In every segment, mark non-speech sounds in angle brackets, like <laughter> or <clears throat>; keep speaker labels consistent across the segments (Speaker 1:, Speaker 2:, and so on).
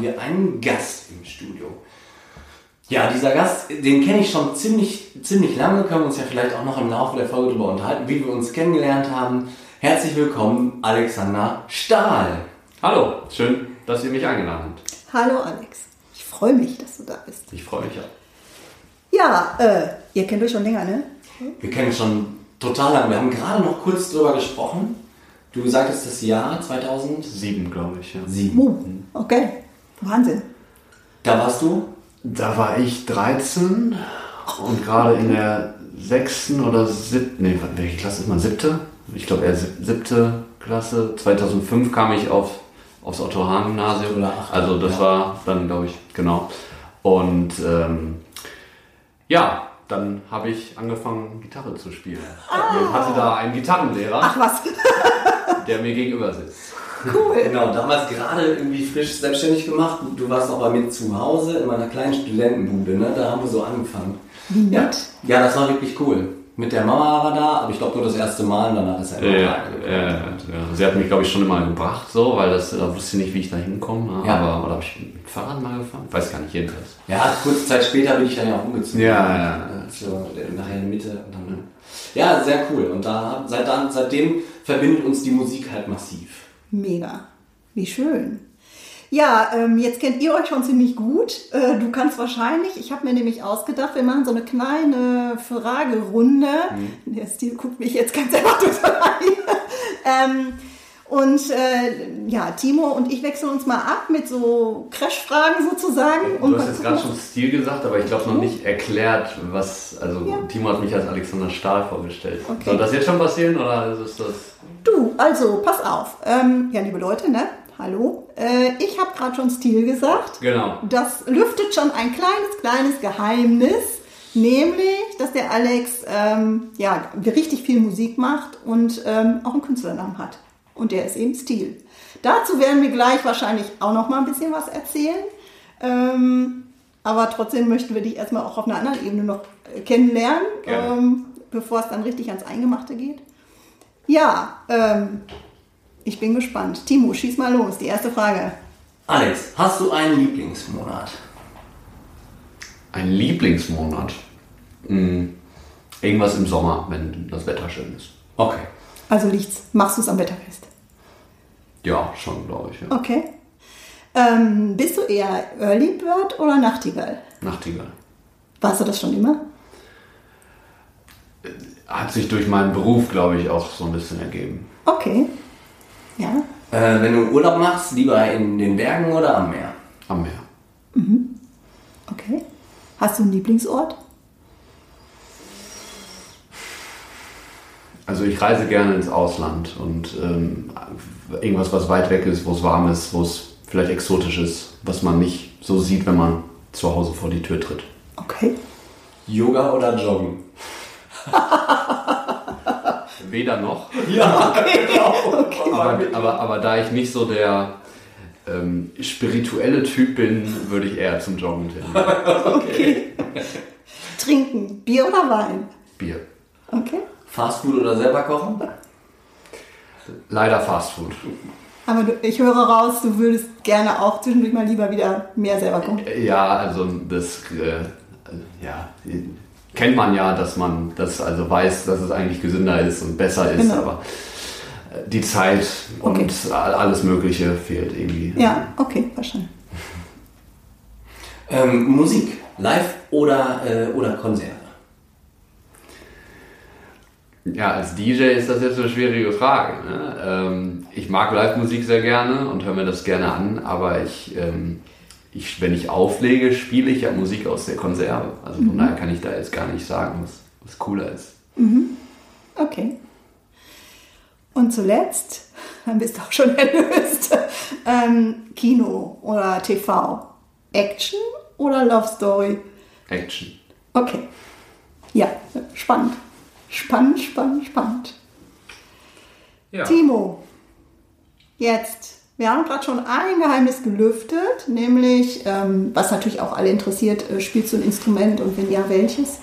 Speaker 1: Haben wir einen Gast im Studio. Ja, dieser Gast, den kenne ich schon ziemlich, ziemlich lange, können wir uns ja vielleicht auch noch im Laufe der Folge darüber unterhalten, wie wir uns kennengelernt haben. Herzlich willkommen, Alexander Stahl.
Speaker 2: Hallo, schön, dass ihr mich eingeladen habt.
Speaker 3: Hallo Alex, ich freue mich, dass du da bist.
Speaker 2: Ich freue mich auch.
Speaker 3: Ja, äh, ihr kennt euch schon länger, ne?
Speaker 1: Wir kennen uns schon total lange. Wir haben gerade noch kurz drüber gesprochen. Du sagtest das Jahr 2007.
Speaker 2: Sieben, glaube ich, ja.
Speaker 3: Oh, okay. Wahnsinn.
Speaker 1: Da warst du?
Speaker 2: Da war ich 13 und gerade in der sechsten oder siebten, nee, welche Klasse ist man? Siebte? Ich glaube eher sieb- siebte Klasse. 2005 kam ich auf, aufs Otto-Hahn-Gymnasium. Also das
Speaker 1: ja.
Speaker 2: war dann, glaube ich, genau. Und ähm, ja, dann habe ich angefangen, Gitarre zu spielen. Ich hatte da einen Gitarrenlehrer,
Speaker 3: Ach was,
Speaker 2: der mir gegenüber sitzt.
Speaker 3: Cool. <laughs>
Speaker 1: Genau, damals gerade irgendwie frisch selbstständig gemacht. Du warst auch bei mir zu Hause in meiner kleinen Studentenbude, ne? Da haben wir so angefangen.
Speaker 3: Wie
Speaker 1: Ja, ja das war wirklich cool. Mit der Mama war da, aber ich glaube nur das erste Mal und danach ist er immer
Speaker 2: Ja,
Speaker 1: da.
Speaker 2: ja, ja. Sie hat mich, glaube ich, schon immer gebracht, so, weil das da wusste ich nicht, wie ich da hinkomme. ne?
Speaker 1: Ja.
Speaker 2: Aber, oder habe ich mit Fahrrad mal gefahren? Weiß gar nicht, jedenfalls.
Speaker 1: Ja, kurze Zeit später bin ich dann ja auch umgezogen.
Speaker 2: Ja, ja.
Speaker 1: So, nachher in der Mitte. Und dann, ja, sehr cool. Und da, seit dann, seitdem verbindet uns die Musik halt massiv.
Speaker 3: Mega. Wie schön. Ja, ähm, jetzt kennt ihr euch schon ziemlich gut. Äh, du kannst wahrscheinlich, ich habe mir nämlich ausgedacht, wir machen so eine kleine Fragerunde. Der Stil guckt mich jetzt ganz <laughs> erwartet an. ähm, und äh, ja, Timo und ich wechseln uns mal ab mit so Crash-Fragen sozusagen.
Speaker 2: Du hast jetzt gerade schon Stil gesagt, aber ich glaube noch nicht erklärt, was. Also,
Speaker 3: Ja.
Speaker 2: Timo hat mich als Alexander Stahl vorgestellt.
Speaker 3: Okay.
Speaker 2: Soll das jetzt schon passieren oder ist das.
Speaker 3: Du, also pass auf. Ähm, ja, liebe Leute, ne? Hallo. Äh, ich habe gerade schon Stil gesagt.
Speaker 2: Genau.
Speaker 3: Das lüftet schon ein kleines, kleines Geheimnis, nämlich, dass der Alex ähm, ja, richtig viel Musik macht und ähm, auch einen Künstlernamen hat. Und der ist eben Stil. Dazu werden wir gleich wahrscheinlich auch noch mal ein bisschen was erzählen. Ähm, aber trotzdem möchten wir dich erstmal auch auf einer anderen Ebene noch äh, kennenlernen, ähm, bevor es dann richtig ans Eingemachte geht. Ja, ähm, ich bin gespannt. Timo, schieß mal los. Die erste Frage.
Speaker 1: Alex, hast du einen Lieblingsmonat?
Speaker 2: Ein Lieblingsmonat. Hm. Irgendwas im Sommer, wenn das Wetter schön ist.
Speaker 1: Okay.
Speaker 3: Also liegt's, machst du es am Wetter fest?
Speaker 2: Ja, schon, glaube ich. Ja.
Speaker 3: Okay. Ähm, bist du eher Early Bird oder Nachtigall?
Speaker 2: Nachtigall.
Speaker 3: Warst du das schon immer?
Speaker 2: Hat sich durch meinen Beruf, glaube ich, auch so ein bisschen ergeben.
Speaker 3: Okay. Ja.
Speaker 1: Äh, wenn du Urlaub machst, lieber in den Bergen oder am Meer?
Speaker 2: Am Meer.
Speaker 3: Okay. Hast du einen Lieblingsort?
Speaker 2: Also ich reise gerne ins Ausland und ähm, irgendwas, was weit weg ist, wo es warm ist, wo es vielleicht exotisch ist, was man nicht so sieht, wenn man zu Hause vor die Tür tritt.
Speaker 3: Okay.
Speaker 1: Yoga oder Joggen? <laughs>
Speaker 2: Weder noch.
Speaker 1: Ja, <laughs> genau.
Speaker 2: Aber, aber, aber da ich nicht so der ähm, spirituelle Typ bin, würde ich eher zum Joggen tendieren. <laughs>
Speaker 3: Okay. Trinken, Bier oder Wein?
Speaker 2: Bier.
Speaker 3: Okay.
Speaker 1: Fastfood oder selber kochen?
Speaker 2: Leider Fastfood.
Speaker 3: Aber du, ich höre raus, du würdest gerne auch zwischendurch mal lieber wieder mehr selber kochen.
Speaker 2: Ja, also das äh, ja, kennt man ja, dass man das also weiß, dass es eigentlich gesünder ist und besser ist,
Speaker 3: Genau.
Speaker 2: aber äh, die Zeit und
Speaker 3: Okay.
Speaker 2: all- alles Mögliche fehlt irgendwie.
Speaker 3: Ja, okay, verstanden.
Speaker 1: Ähm, Musik, live oder, äh, oder Konzerte?
Speaker 2: Ja, als DJ ist das jetzt eine schwierige Frage. Ne? Ähm, ich mag Live-Musik sehr gerne und höre mir das gerne an, aber ich, ähm, ich, wenn ich auflege, spiele ich ja Musik aus der Konserve. Also von daher kann ich da jetzt gar nicht sagen, was, was cooler ist.
Speaker 3: Okay. Und zuletzt, <laughs> dann bist du auch schon <laughs> erlöst. Ähm, Kino oder TV? Action oder Love Story?
Speaker 2: Action.
Speaker 3: Okay. Ja, spannend. Spannend, spannend, spannend.
Speaker 2: Ja.
Speaker 3: Timo, jetzt. Wir haben gerade schon ein Geheimnis gelüftet, nämlich, ähm, was natürlich auch alle interessiert, äh, spielst du ein Instrument und wenn ja, welches?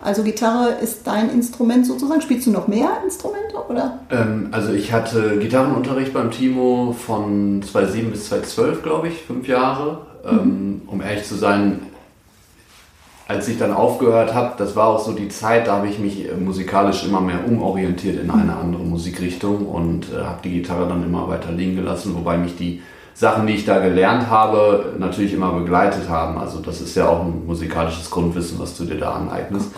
Speaker 3: Also Gitarre ist dein Instrument sozusagen. Spielst du noch mehr Instrumente oder?
Speaker 2: Ähm, also ich hatte Gitarrenunterricht beim Timo von 2007 bis 2012, glaube ich, fünf Jahre. Ähm, um ehrlich zu sein, als ich dann aufgehört habe, das war auch so die Zeit, da habe ich mich äh, musikalisch immer mehr umorientiert in eine andere Musikrichtung und äh, habe die Gitarre dann immer weiter liegen gelassen, wobei mich die Sachen, die ich da gelernt habe, natürlich immer begleitet haben. Also das ist ja auch ein musikalisches Grundwissen, was du dir da aneignest.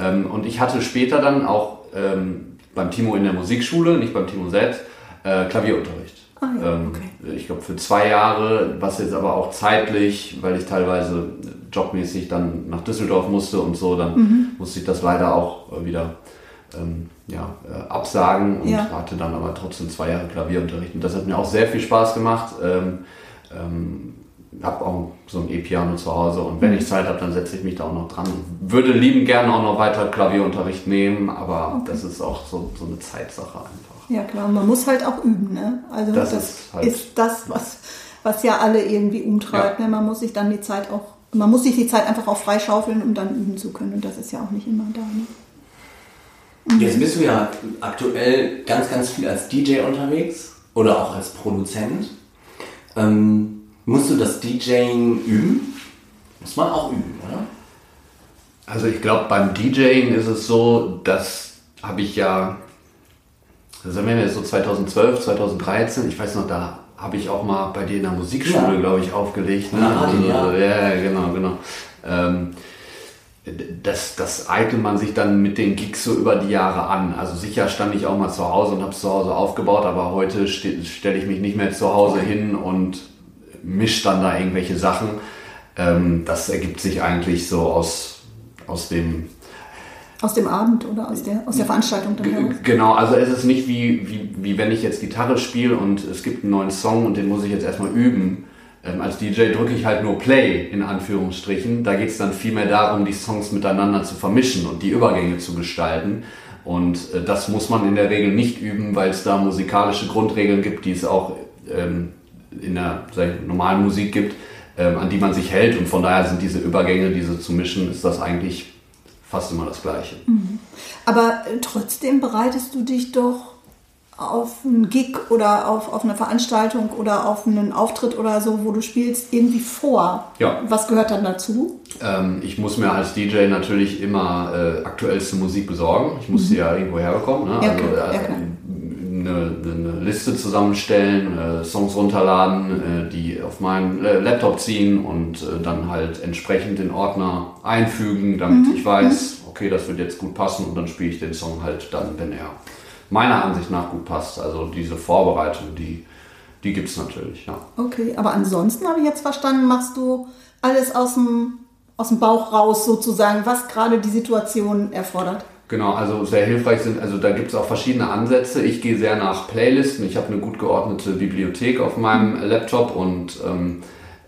Speaker 2: Ähm, und ich hatte später dann auch ähm, beim Timo in der Musikschule, nicht beim Timo selbst, äh, Klavierunterricht.
Speaker 3: Ah, ja,
Speaker 2: Ähm,
Speaker 3: okay.
Speaker 2: Ich glaube für zwei Jahre, was jetzt aber auch zeitlich, weil ich teilweise jobmäßig dann nach Düsseldorf musste und so, dann
Speaker 3: Mhm.
Speaker 2: musste ich das leider auch äh, wieder ähm, ja, äh, absagen und
Speaker 3: Ja.
Speaker 2: hatte dann aber trotzdem zwei Jahre Klavierunterricht. Und das hat mir auch sehr viel Spaß gemacht. Ähm, ähm, habe auch so ein E-Piano zu Hause und
Speaker 3: Mhm.
Speaker 2: wenn ich Zeit habe, dann setze ich mich da auch noch dran. Würde lieben gerne auch noch weiter Klavierunterricht nehmen, aber das ist auch so, so eine Zeitsache einfach.
Speaker 3: Ja klar, man muss halt auch üben. Ne? Also
Speaker 2: Das
Speaker 3: das,
Speaker 2: ist halt-
Speaker 3: ist das, was, was ja alle irgendwie umtreibt.
Speaker 2: Ja.
Speaker 3: Ne? Man muss sich dann die Zeit auch, man muss sich die Zeit einfach auch freischaufeln, um dann üben zu können. Und das ist ja auch nicht immer da. Ne?
Speaker 1: Jetzt bist du ja aktuell ganz, ganz viel als DJ unterwegs oder auch als Produzent. Ähm, musst du das DJing üben? Muss man auch üben, oder?
Speaker 2: Also ich glaube, beim DJing ist es so, das habe ich ja, das sind wir jetzt so 2012, 2013, ich weiß noch, da habe ich auch mal bei dir in der Musikschule,
Speaker 1: Ja.
Speaker 2: glaube ich, aufgelegt. Ne?
Speaker 1: Hatte, ja.
Speaker 2: Also, ja, ja, genau, genau. Ähm, das, das eignet man sich dann mit den Gigs so über die Jahre an. Also sicher stand ich auch mal zu Hause und habe es zu Hause aufgebaut, aber heute ste stelle ich mich nicht mehr zu Hause hin und mische dann da irgendwelche Sachen. Ähm, das ergibt sich eigentlich so aus, aus dem
Speaker 3: Aus dem Abend oder aus der, aus der Veranstaltung dann heraus.
Speaker 2: Genau, also es ist nicht wie, wie, wie wenn ich jetzt Gitarre spiele und es gibt einen neuen Song und den muss ich jetzt erstmal üben. Ähm, als DJ drücke ich halt nur Play in Anführungsstrichen. Da geht es dann vielmehr darum, die Songs miteinander zu vermischen und die Übergänge zu gestalten. Und äh, das muss man in der Regel nicht üben, weil es da musikalische Grundregeln gibt, die es auch ähm, in der ich, normalen Musik gibt, ähm, an die man sich hält. Und von daher sind diese Übergänge, diese zu mischen, ist das eigentlich fast immer das Gleiche.
Speaker 3: Aber äh, trotzdem bereitest du dich doch auf einen Gig oder auf, auf eine Veranstaltung oder auf einen Auftritt oder so, wo du spielst, irgendwie vor.
Speaker 2: Ja.
Speaker 3: Was gehört dann dazu?
Speaker 2: Ähm, ich muss mir als DJ natürlich immer äh, aktuellste Musik besorgen. Ich muss sie ja irgendwo herbekommen. Ne?
Speaker 3: Ja,
Speaker 2: also,
Speaker 3: ja,
Speaker 2: äh,
Speaker 3: klar.
Speaker 2: Eine, eine Liste zusammenstellen, äh, Songs runterladen, äh, die auf meinen äh, Laptop ziehen und äh, dann halt entsprechend den Ordner einfügen, damit
Speaker 3: Mhm,
Speaker 2: ich weiß, okay, das wird jetzt gut passen und dann spiele ich den Song halt dann, wenn er meiner Ansicht nach gut passt. Also diese Vorbereitung, die, die gibt es natürlich, ja.
Speaker 3: Okay, aber ansonsten habe ich jetzt verstanden, machst du alles aus dem, aus dem Bauch raus sozusagen, was gerade die Situation erfordert.
Speaker 2: Genau, also sehr hilfreich sind, also da gibt es auch verschiedene Ansätze. Ich gehe sehr nach Playlisten. Ich habe eine gut geordnete Bibliothek auf meinem Laptop und ähm,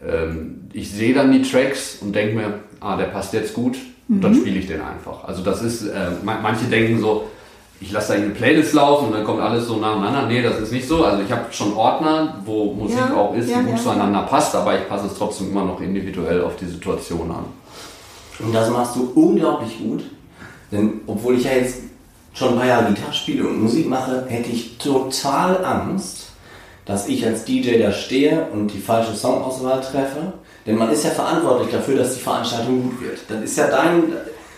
Speaker 2: ähm, ich sehe dann die Tracks und denke mir, ah, der passt jetzt gut und dann spiele ich den einfach. Also das ist, äh, ma- manche denken so, ich lasse da eine Playlist laufen und dann kommt alles so nacheinander. Nee, das ist nicht so. Also ich habe schon Ordner, wo Musik
Speaker 3: Ja,
Speaker 2: auch ist, die
Speaker 3: ja,
Speaker 2: gut
Speaker 3: ja.
Speaker 2: zueinander passt, aber ich passe es trotzdem immer noch individuell auf die Situation an.
Speaker 1: Und das machst du unglaublich gut. Denn obwohl ich ja jetzt schon ein paar Jahre Gitarre spiele und Musik mache, hätte ich total Angst, dass ich als DJ da stehe und die falsche Songauswahl treffe. Denn man ist ja verantwortlich dafür, dass die Veranstaltung gut wird. Dann ist ja dein,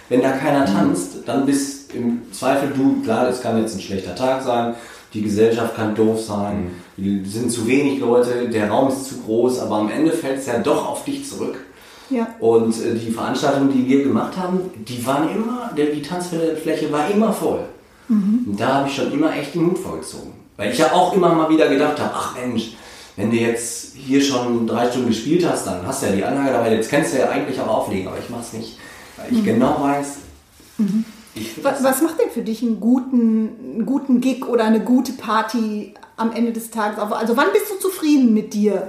Speaker 1: wenn da keiner tanzt, dann bist im Zweifel du, klar, es kann jetzt ein schlechter Tag sein, die Gesellschaft kann doof sein, es sind zu wenig Leute, der Raum ist zu groß, aber am Ende fällt es ja doch auf dich zurück.
Speaker 3: Ja.
Speaker 1: Und äh, die Veranstaltungen, die wir gemacht haben, die waren immer, der, die Tanzfläche war immer voll. Und da habe ich schon immer echt den Hut vorgezogen. Weil ich ja auch immer mal wieder gedacht habe, ach Mensch, wenn du jetzt hier schon drei Stunden gespielt hast, dann hast du ja die Anlage dabei, jetzt kannst du ja eigentlich auch auflegen, aber ich mach's nicht. Weil ich genau weiß, ich
Speaker 3: Was, was macht denn für dich einen guten, einen guten Gig oder eine gute Party am Ende des Tages auf? Also wann bist du zufrieden mit dir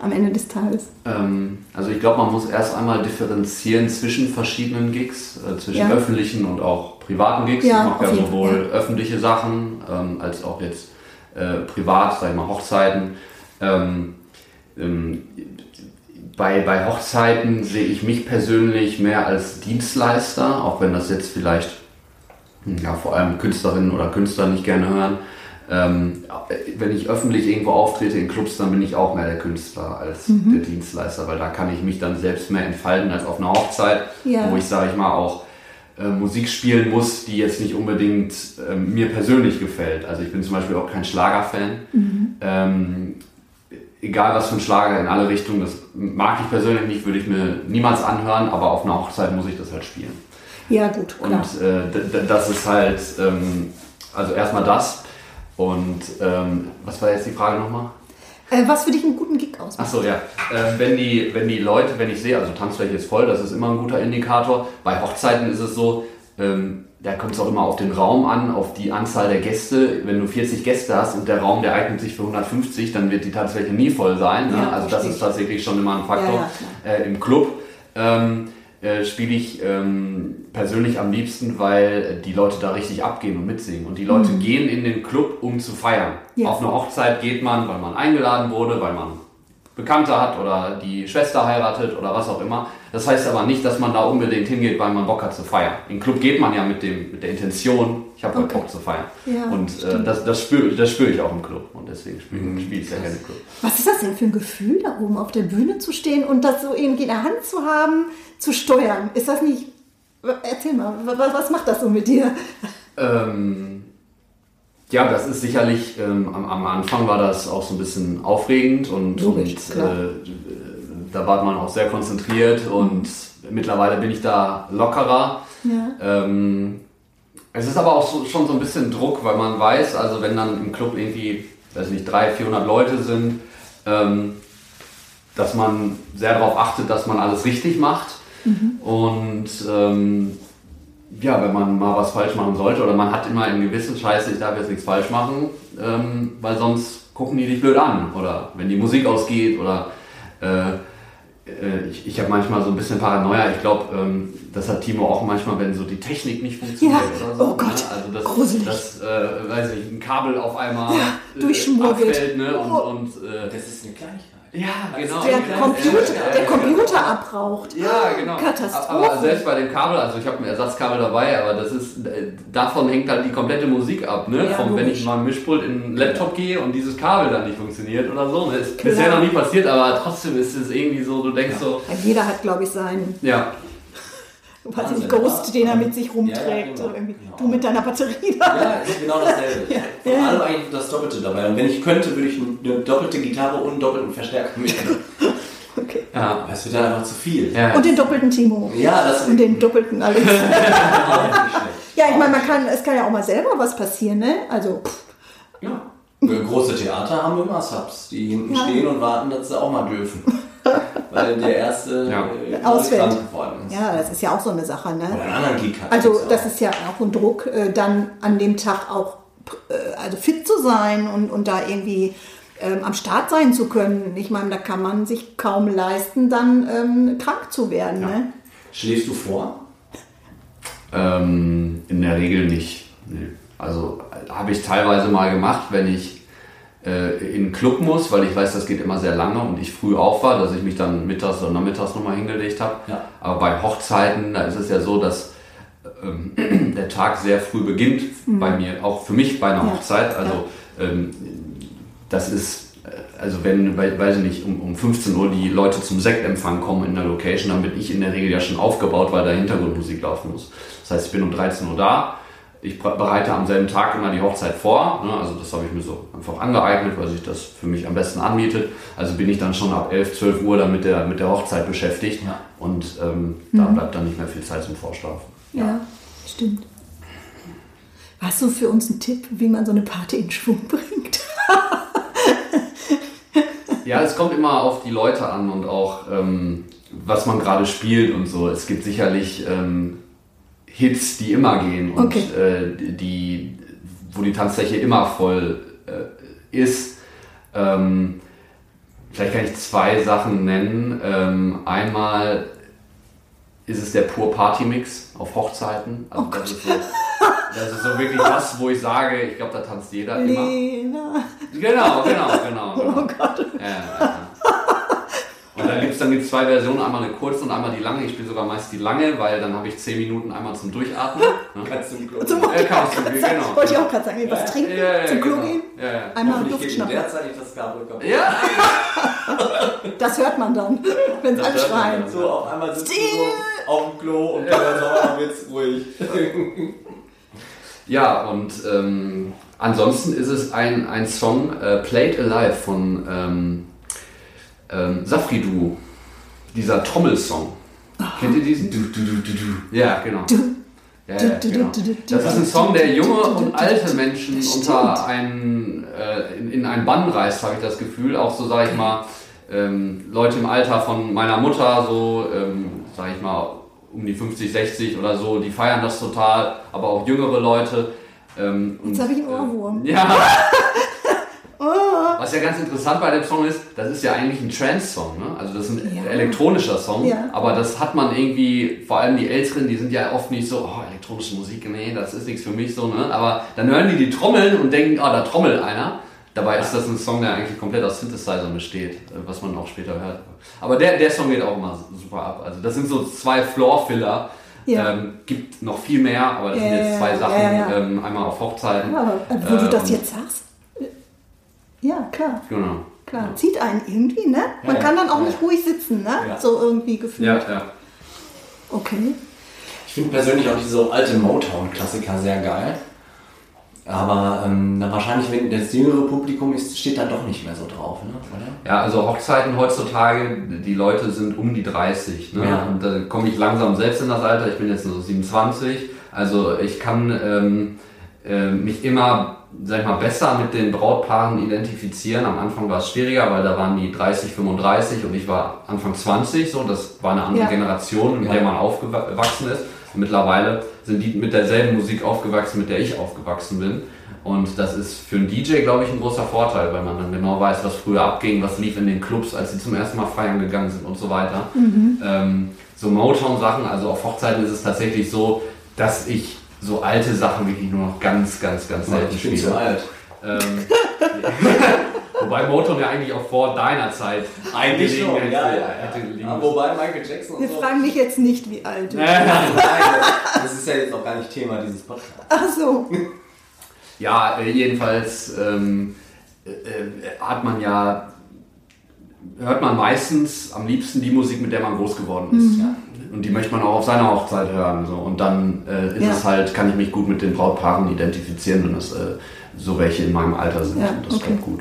Speaker 3: am Ende des Tages?
Speaker 2: Ähm, also ich glaube, man muss erst einmal differenzieren zwischen verschiedenen Gigs, äh, zwischen
Speaker 3: Ja.
Speaker 2: öffentlichen und auch privaten Gigs.
Speaker 3: Ja,
Speaker 2: ich mache ja sowohl öffentliche Sachen ähm, als auch jetzt äh, privat, sag ich mal, Hochzeiten. Ähm, ähm, bei, bei Hochzeiten sehe ich mich persönlich mehr als Dienstleister, auch wenn das jetzt vielleicht ja, vor allem Künstlerinnen oder Künstler nicht gerne hören. Ähm, wenn ich öffentlich irgendwo auftrete in Clubs, dann bin ich auch mehr der Künstler als
Speaker 3: Mhm.
Speaker 2: der Dienstleister, weil da kann ich mich dann selbst mehr entfalten als auf einer Hochzeit,
Speaker 3: Ja.
Speaker 2: wo ich, sage ich mal, auch äh, Musik spielen muss, die jetzt nicht unbedingt ähm, mir persönlich gefällt. Also ich bin zum Beispiel auch kein Schlagerfan.
Speaker 3: Mhm.
Speaker 2: Ähm, egal was für ein Schlager in alle Richtungen, das mag ich persönlich nicht, würde ich mir niemals anhören, aber auf einer Hochzeit muss ich das halt spielen.
Speaker 3: Ja, gut,
Speaker 2: Und
Speaker 3: klar.
Speaker 2: äh, d- d- das ist halt, ähm, also erstmal das. Und ähm, was war jetzt die Frage nochmal?
Speaker 3: Äh, was für dich einen guten Gig ausmacht?
Speaker 2: Achso, ja. Äh, wenn, die, wenn die Leute, wenn ich sehe, also Tanzfläche ist voll, das ist immer ein guter Indikator. Bei Hochzeiten ist es so, ähm, da kommt es auch immer auf den Raum an, auf die Anzahl der Gäste. Wenn du 40 Gäste hast und der Raum, der eignet sich für 150, dann wird die Tanzfläche nie voll sein. Ne?
Speaker 3: Ja,
Speaker 2: also das
Speaker 3: verstehe
Speaker 2: ist
Speaker 3: ich.
Speaker 2: tatsächlich schon immer ein Faktor.
Speaker 3: Ja, ja,
Speaker 2: äh, Im Club ähm, äh, spiele ich ähm, persönlich am liebsten, weil die Leute da richtig abgehen und mitsingen. Und die Leute gehen in den Club, um zu feiern.
Speaker 3: Mhm. Ja.
Speaker 2: Auf eine Hochzeit geht man, weil man eingeladen wurde, weil man Bekannte hat oder die Schwester heiratet oder was auch immer. Das heißt aber nicht, dass man da unbedingt hingeht, weil man Bock hat zu feiern. In den Club geht man ja mit, dem, mit der Intention, ich habe heute
Speaker 3: Okay.
Speaker 2: Bock zu feiern.
Speaker 3: Ja,
Speaker 2: und äh, das, das spüre das spür ich auch im Club. Und deswegen spiele
Speaker 1: Mhm,
Speaker 2: spiel ich sehr gerne im Club.
Speaker 3: Was ist das denn für ein Gefühl, da oben auf der Bühne zu stehen und das so irgendwie in der Hand zu haben, zu steuern? Ist das nicht. Erzähl mal, was, was macht das so mit dir?
Speaker 2: Ähm, ja, das ist sicherlich, ähm, am, am Anfang war das auch so ein bisschen aufregend und,
Speaker 3: Logisch,
Speaker 2: und
Speaker 3: klar.
Speaker 2: äh, da war man auch sehr konzentriert und mittlerweile bin ich da lockerer.
Speaker 3: Ja.
Speaker 2: Ähm, es ist aber auch so, schon so ein bisschen Druck, weil man weiß, also wenn dann im Club irgendwie, weiß ich nicht, 300, 400 Leute sind, ähm, dass man sehr darauf achtet, dass man alles richtig macht. Und ähm, ja, wenn man mal was falsch machen sollte oder man hat immer einen gewissen Scheiße, ich darf jetzt nichts falsch machen, ähm, weil sonst gucken die dich blöd an. Oder wenn die Musik ausgeht oder äh, äh, ich, ich habe manchmal so ein bisschen Paranoia. Ich glaube, ähm, das hat Timo auch manchmal, wenn so die Technik nicht funktioniert
Speaker 3: Ja.
Speaker 2: oder so.
Speaker 3: Oh Gott.
Speaker 2: Ne? Also das,
Speaker 3: Gruselig.
Speaker 2: das äh, weiß ich, ein Kabel auf einmal
Speaker 3: Ja, durchschmuggelt.
Speaker 2: abfällt, ne? Und,
Speaker 3: Oh.
Speaker 2: und äh,
Speaker 1: Das ist eine Kleinigkeit.
Speaker 2: Ja, genau.
Speaker 3: Der
Speaker 2: Ja,
Speaker 3: Computer,
Speaker 2: ja,
Speaker 3: der
Speaker 2: ja,
Speaker 3: Computer abraucht.
Speaker 2: ja, genau.
Speaker 3: Katastrophe.
Speaker 2: Aber selbst bei dem Kabel, also ich habe ein Ersatzkabel dabei, aber das ist, äh, davon hängt halt die komplette Musik ab, ne?
Speaker 3: Ja,
Speaker 2: Vom, wenn ich mal Mischpult in einen Laptop gehe und dieses Kabel dann nicht funktioniert oder so. Ne? Ist
Speaker 3: Klar.
Speaker 2: bisher noch nie passiert, aber trotzdem ist es irgendwie so, du denkst so,
Speaker 3: jeder hat, glaube ich, seinen
Speaker 2: ja,
Speaker 1: Wahnsinn,
Speaker 3: nicht, Ghost,
Speaker 1: ja.
Speaker 3: den er mit sich
Speaker 1: Ja,
Speaker 3: rumträgt.
Speaker 1: ja, genau.
Speaker 3: irgendwie.
Speaker 1: Genau.
Speaker 3: Du mit deiner Batterie da.
Speaker 1: Ja, ist genau dasselbe. <laughs>
Speaker 3: Ja. Ja.
Speaker 1: allem eigentlich das Doppelte dabei. Und wenn ich könnte, würde ich eine doppelte Gitarre und einen doppelten Verstärker mitnehmen. <laughs>
Speaker 3: Okay.
Speaker 2: ja,
Speaker 1: Aber es wird dann einfach zu viel.
Speaker 2: ja.
Speaker 3: Und den doppelten Timo.
Speaker 1: Ja, das
Speaker 3: Und den doppelten <laughs> Alex. ja, ich meine, man kann, es kann ja auch mal selber was passieren, ne? Also, pff,
Speaker 1: Ja. Große Theater haben immer Subs, die hinten
Speaker 3: Ja.
Speaker 1: stehen und warten, dass sie auch mal dürfen. <laughs> Weil der erste
Speaker 2: Ja.
Speaker 1: äh,
Speaker 3: Ausfällt.
Speaker 1: krank geworden ist.
Speaker 3: ja, das ist ja auch so eine Sache, ne?
Speaker 1: Oder einen anderen Gig hat.
Speaker 3: Also das
Speaker 1: auch.
Speaker 3: ist ja auch ein Druck, äh, dann an dem Tag auch äh, also fit zu sein und, und da irgendwie ähm, am Start sein zu können. Ich meine, da kann man sich kaum leisten, dann ähm, krank zu werden. Ne?
Speaker 1: Schläfst du vor?
Speaker 2: Ähm, in der Regel nicht. Nee. Also äh, habe ich teilweise mal gemacht, wenn ich in einen Club muss, weil ich weiß, das geht immer sehr lange und ich früh auf war, dass ich mich dann mittags oder nachmittags nochmal hingelegt habe.
Speaker 1: Ja.
Speaker 2: Aber bei Hochzeiten, da ist es ja so, dass ähm, <clears throat> der Tag sehr früh beginnt bei mir, auch für mich bei einer
Speaker 3: Mhm. Ja.
Speaker 2: Hochzeit. Also ähm, das ist, äh, also wenn, wei- weiß ich nicht, um, um 15 Uhr die Leute zum Sektempfang kommen in der Location, dann bin ich in der Regel ja schon aufgebaut, weil da Hintergrundmusik laufen muss. Das heißt, ich bin um 13 Uhr da. Ich bereite am selben Tag immer die Hochzeit vor. Ne? Also das habe ich mir so einfach angeeignet, weil sich das für mich am besten anbietet. Also bin ich dann schon ab 11, 12 Uhr dann mit der, mit der Hochzeit beschäftigt.
Speaker 1: Ja.
Speaker 2: Und ähm, da bleibt dann nicht mehr viel Zeit zum Vorschlafen.
Speaker 3: Ja. stimmt. Hast du für uns einen Tipp, wie man so eine Party in Schwung bringt? <laughs>
Speaker 2: Ja, es kommt immer auf die Leute an und auch, ähm, was man gerade spielt und so. Es gibt sicherlich ähm, Hits, die immer gehen und
Speaker 3: Okay.
Speaker 2: äh, die, wo die Tanzfläche immer voll äh, ist, ähm, vielleicht kann ich zwei Sachen nennen. Ähm, einmal ist es der Pur Party Mix auf Hochzeiten. Also
Speaker 3: Oh
Speaker 2: das, ist so, das ist so wirklich das, wo ich sage, ich glaube, da tanzt jeder immer.
Speaker 3: Lena.
Speaker 2: Genau, genau, genau. genau.
Speaker 3: Oh Gott.
Speaker 2: Ja, ja, ja. Dann gibt es dann gibt's zwei Versionen, einmal eine kurze und einmal die lange. Ich spiele sogar meist die lange, weil dann habe ich 10 Minuten einmal zum Durchatmen. <laughs> Ne?
Speaker 1: Kannst du im Klo.
Speaker 3: Zum
Speaker 2: Ja, kannst du, genau.
Speaker 3: Wollte ich auch gerade sagen, was
Speaker 1: Ja,
Speaker 3: trinken,
Speaker 2: Ja, ja,
Speaker 3: zum Klo
Speaker 2: genau.
Speaker 3: gehen,
Speaker 2: Ja, ja.
Speaker 3: einmal Luft schnappen.
Speaker 1: derzeitig das Kabel kaputt.
Speaker 2: Ja, <laughs>
Speaker 3: Das hört man dann, <laughs> wenn
Speaker 2: man
Speaker 3: anschreien.
Speaker 2: dann.
Speaker 1: So, auf einmal sitzt du so auf dem Klo und der Sauer wird's ruhig.
Speaker 2: ja und ähm, ansonsten ist es ein, ein Song, äh, Played Alive von ähm, ähm, Safri dieser Trommelsong. Kennt ihr diesen? Du, du, du, du, du. Ja, genau. Ja, ja,
Speaker 3: Du, du,
Speaker 2: genau.
Speaker 3: du, du, du,
Speaker 2: Das ist ein
Speaker 3: du,
Speaker 2: Song, der
Speaker 3: du,
Speaker 2: junge
Speaker 3: du, du,
Speaker 2: und
Speaker 3: du,
Speaker 2: alte
Speaker 3: du.
Speaker 2: Menschen unter einen, äh, in, in einen Bann reißt, habe ich das Gefühl. Auch so, sage ich mal, ähm, Leute im Alter von meiner Mutter, so, ähm, sage ich mal, um die 50, 60 oder so, die feiern das total, aber auch jüngere Leute. Ähm,
Speaker 3: Jetzt habe ich einen
Speaker 2: äh,
Speaker 3: Ohrwurm. <laughs>
Speaker 2: ja. Was ja ganz interessant bei dem Song ist, das ist ja eigentlich ein Trance-Song, ne? Also das ist ein
Speaker 3: Ja.
Speaker 2: elektronischer Song,
Speaker 3: Ja.
Speaker 2: aber das hat man irgendwie, vor allem die Älteren, die sind ja oft nicht so, oh, elektronische Musik, nee, das ist nichts für mich so, ne? Aber dann hören die die Trommeln und denken, ah, da trommelt einer. Dabei ist das ein Song, der eigentlich komplett aus Synthesizern besteht, äh, was man auch später hört. Aber der, der Song geht auch immer super ab. Also das sind so zwei Floor-Filler.
Speaker 3: Ja.
Speaker 2: Ähm, gibt noch viel mehr, aber das
Speaker 3: Ja,
Speaker 2: sind jetzt zwei Sachen.
Speaker 3: ja, ja.
Speaker 2: Ähm, einmal auf Hochzeiten.
Speaker 3: Ja, aber äh, wo du
Speaker 2: Äh,
Speaker 3: das
Speaker 2: und-
Speaker 3: jetzt sagst, ja, klar.
Speaker 2: Genau.
Speaker 3: Klar, zieht einen irgendwie, ne? Man
Speaker 1: Ja,
Speaker 3: kann dann auch
Speaker 1: ja.
Speaker 3: nicht ruhig sitzen, ne?
Speaker 1: Ja.
Speaker 3: So irgendwie gefühlt.
Speaker 2: Ja, ja.
Speaker 3: Okay.
Speaker 1: Ich finde persönlich auch diese alte Motown-Klassiker sehr geil. Aber ähm, wahrscheinlich, wenn das jüngere Publikum ist, steht da doch nicht mehr so drauf, ne? oder?
Speaker 2: Ja, also Hochzeiten heutzutage, die Leute sind um die 30. Ne?
Speaker 1: Ja.
Speaker 2: Und da komme ich langsam selbst in das Alter. Ich bin jetzt nur so 27. Also ich kann ähm, äh, mich immer, sag ich mal, besser mit den Brautpaaren identifizieren. Am Anfang war es schwieriger, weil da waren die 30, 35 und ich war Anfang 20. So, das war eine andere
Speaker 3: Ja.
Speaker 2: Generation, mit
Speaker 1: Ja.
Speaker 2: der man aufgewachsen ist. Und mittlerweile sind die mit derselben Musik aufgewachsen, mit der ich aufgewachsen bin. Und das ist für einen DJ, glaube ich, ein großer Vorteil, weil man dann genau weiß, was früher abging, was lief in den Clubs, als sie zum ersten Mal feiern gegangen sind und so weiter. Ähm, so Motown-Sachen, also auf Hochzeiten ist es tatsächlich so, dass ich so alte Sachen wirklich nur noch ganz, ganz, ganz selten
Speaker 1: Ich bin
Speaker 2: spiele.
Speaker 1: zu alt.
Speaker 2: Ähm, <laughs> wobei Motown ja eigentlich auch vor deiner Zeit
Speaker 1: Eigentlich schon,
Speaker 2: hätte-
Speaker 1: ja,
Speaker 2: hätte
Speaker 1: ja. ja.
Speaker 2: müssen.
Speaker 1: Wobei Michael Jackson
Speaker 3: Wir
Speaker 1: so.
Speaker 3: fragen dich jetzt nicht, wie alt du bist.
Speaker 1: Nein, das ist ja jetzt auch gar nicht Thema dieses Podcasts.
Speaker 3: Ach so.
Speaker 2: Ja, äh, jedenfalls ähm, äh, äh, hat man ja, hört man meistens am liebsten die Musik, mit der man groß geworden ist.
Speaker 3: Mhm.
Speaker 2: Und die möchte man auch auf seiner Hochzeit hören. So. Und dann äh, ist
Speaker 3: Ja.
Speaker 2: es halt, kann ich mich gut mit den Brautpaaren identifizieren, wenn es äh, so welche in meinem Alter sind.
Speaker 3: Ja,
Speaker 2: Und das
Speaker 3: okay.
Speaker 2: klappt gut.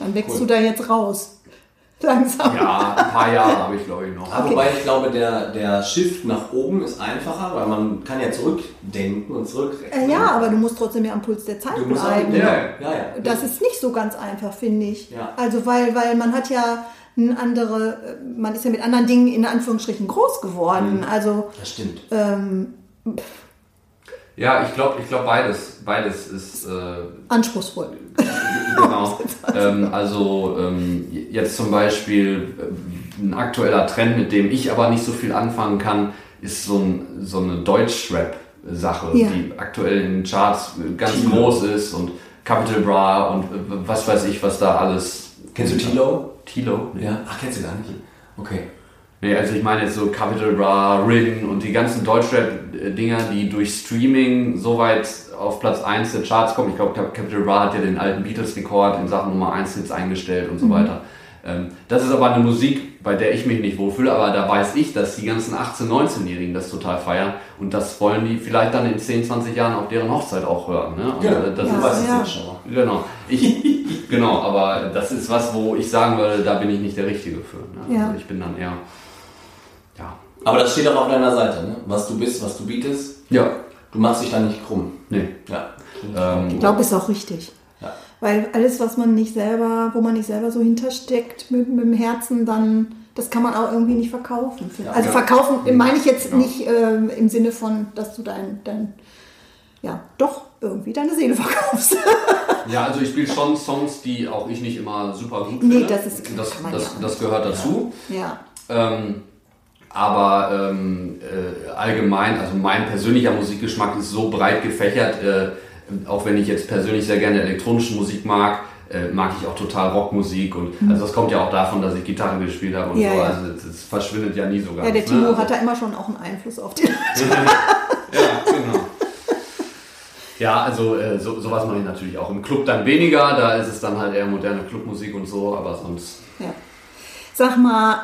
Speaker 3: Dann wächst
Speaker 1: Cool.
Speaker 3: du da jetzt raus. <laughs> Langsam.
Speaker 2: Ja, ein paar Jahre habe ich, glaube ich, noch.
Speaker 1: Aber wobei ich glaube, der, der Shift nach oben ist einfacher, weil man kann ja zurückdenken und zurückrechnen.
Speaker 3: Äh, ja, aber du musst trotzdem ja am Puls der Zeit
Speaker 1: du musst auch,
Speaker 3: bleiben.
Speaker 1: genau,
Speaker 2: Ja.
Speaker 1: ja, ja.
Speaker 3: Das ist nicht so ganz einfach, finde ich.
Speaker 1: Ja.
Speaker 3: Also weil, weil man hat ja eine andere, äh, man ist ja mit anderen Dingen in Anführungsstrichen groß geworden. Also
Speaker 1: Das stimmt.
Speaker 3: ähm,
Speaker 2: Ja, ich glaube, ich glaub beides, beides ist äh,
Speaker 3: anspruchsvoll. <laughs>
Speaker 2: Genau. <laughs> ähm, also ähm, jetzt zum Beispiel äh, ein aktueller Trend, mit dem ich aber nicht so viel anfangen kann, ist so, ein, so eine Deutschrap-Sache,
Speaker 3: Ja.
Speaker 2: die aktuell in den Charts ganz
Speaker 1: Tilo.
Speaker 2: groß ist und Capital Bra und äh, was weiß ich, was da alles.
Speaker 1: Kennst du Tilo?
Speaker 2: Tilo? Nee.
Speaker 1: Ja. Ach, kennst du gar nicht? Okay.
Speaker 2: Nee, also ich meine jetzt so Capital Bra, Rin und die ganzen Deutschrap-Dinger, die durch Streaming so weit auf Platz 1 der Charts kommen. Ich glaube, Capital Bra hat ja den alten Beatles-Rekord in Sachen Nummer 1 Hits eingestellt und so weiter. Ähm, das ist aber eine Musik, bei der ich mich nicht wohlfühle, aber da weiß ich, dass die ganzen 18-, 19-Jährigen das total feiern und das wollen die vielleicht dann in 10, 20 Jahren auf deren Hochzeit auch hören. Ne? Und,
Speaker 1: Ja,
Speaker 2: äh, das
Speaker 3: Ja,
Speaker 2: ist,
Speaker 3: ja.
Speaker 2: Genau. Ich, <laughs> genau, aber das ist was, wo ich sagen würde, da bin ich nicht der Richtige für. Ne?
Speaker 3: Ja.
Speaker 2: Also ich bin dann eher, ja.
Speaker 1: Aber das steht auch auf deiner Seite, ne? Was du bist, was du bietest.
Speaker 2: Ja,
Speaker 1: Du machst dich da nicht krumm.
Speaker 2: nee.
Speaker 1: Ja.
Speaker 2: Ähm,
Speaker 3: Ich glaube, ist auch richtig.
Speaker 1: Ja.
Speaker 3: Weil alles, was man nicht selber, wo man nicht selber so hintersteckt mit, mit dem Herzen, dann, das kann man auch irgendwie nicht verkaufen.
Speaker 1: Ja,
Speaker 3: also
Speaker 2: ja.
Speaker 3: verkaufen meine ich jetzt
Speaker 2: Genau.
Speaker 3: nicht ähm, im Sinne von, dass du dein, dein ja doch irgendwie deine Seele <laughs> verkaufst.
Speaker 2: Ja, also ich spiele schon Songs, die auch ich nicht immer super gut
Speaker 3: Nee,
Speaker 2: finde.
Speaker 3: das ist-
Speaker 2: das,
Speaker 3: kann man
Speaker 2: das,
Speaker 3: ja.
Speaker 2: das gehört dazu.
Speaker 3: ja.
Speaker 2: Ähm, aber ähm, äh, allgemein, also mein persönlicher Musikgeschmack ist so breit gefächert, äh, auch wenn ich jetzt persönlich sehr gerne elektronische Musik mag, äh, mag ich auch total Rockmusik und also das kommt ja auch davon, dass ich Gitarre gespielt habe und
Speaker 3: Mhm. Ja,
Speaker 2: so,
Speaker 3: ja.
Speaker 2: also es, verschwindet ja nie so ganz.
Speaker 3: Ja, der
Speaker 2: ne?
Speaker 3: Timo
Speaker 2: Also-
Speaker 3: hat da immer schon auch einen Einfluss auf die <laughs>
Speaker 2: ja, genau. Ja, also äh, so, sowas mache ich natürlich auch. Im Club dann weniger, da ist es dann halt eher moderne Clubmusik und so, aber sonst.
Speaker 3: Ja. Sag mal,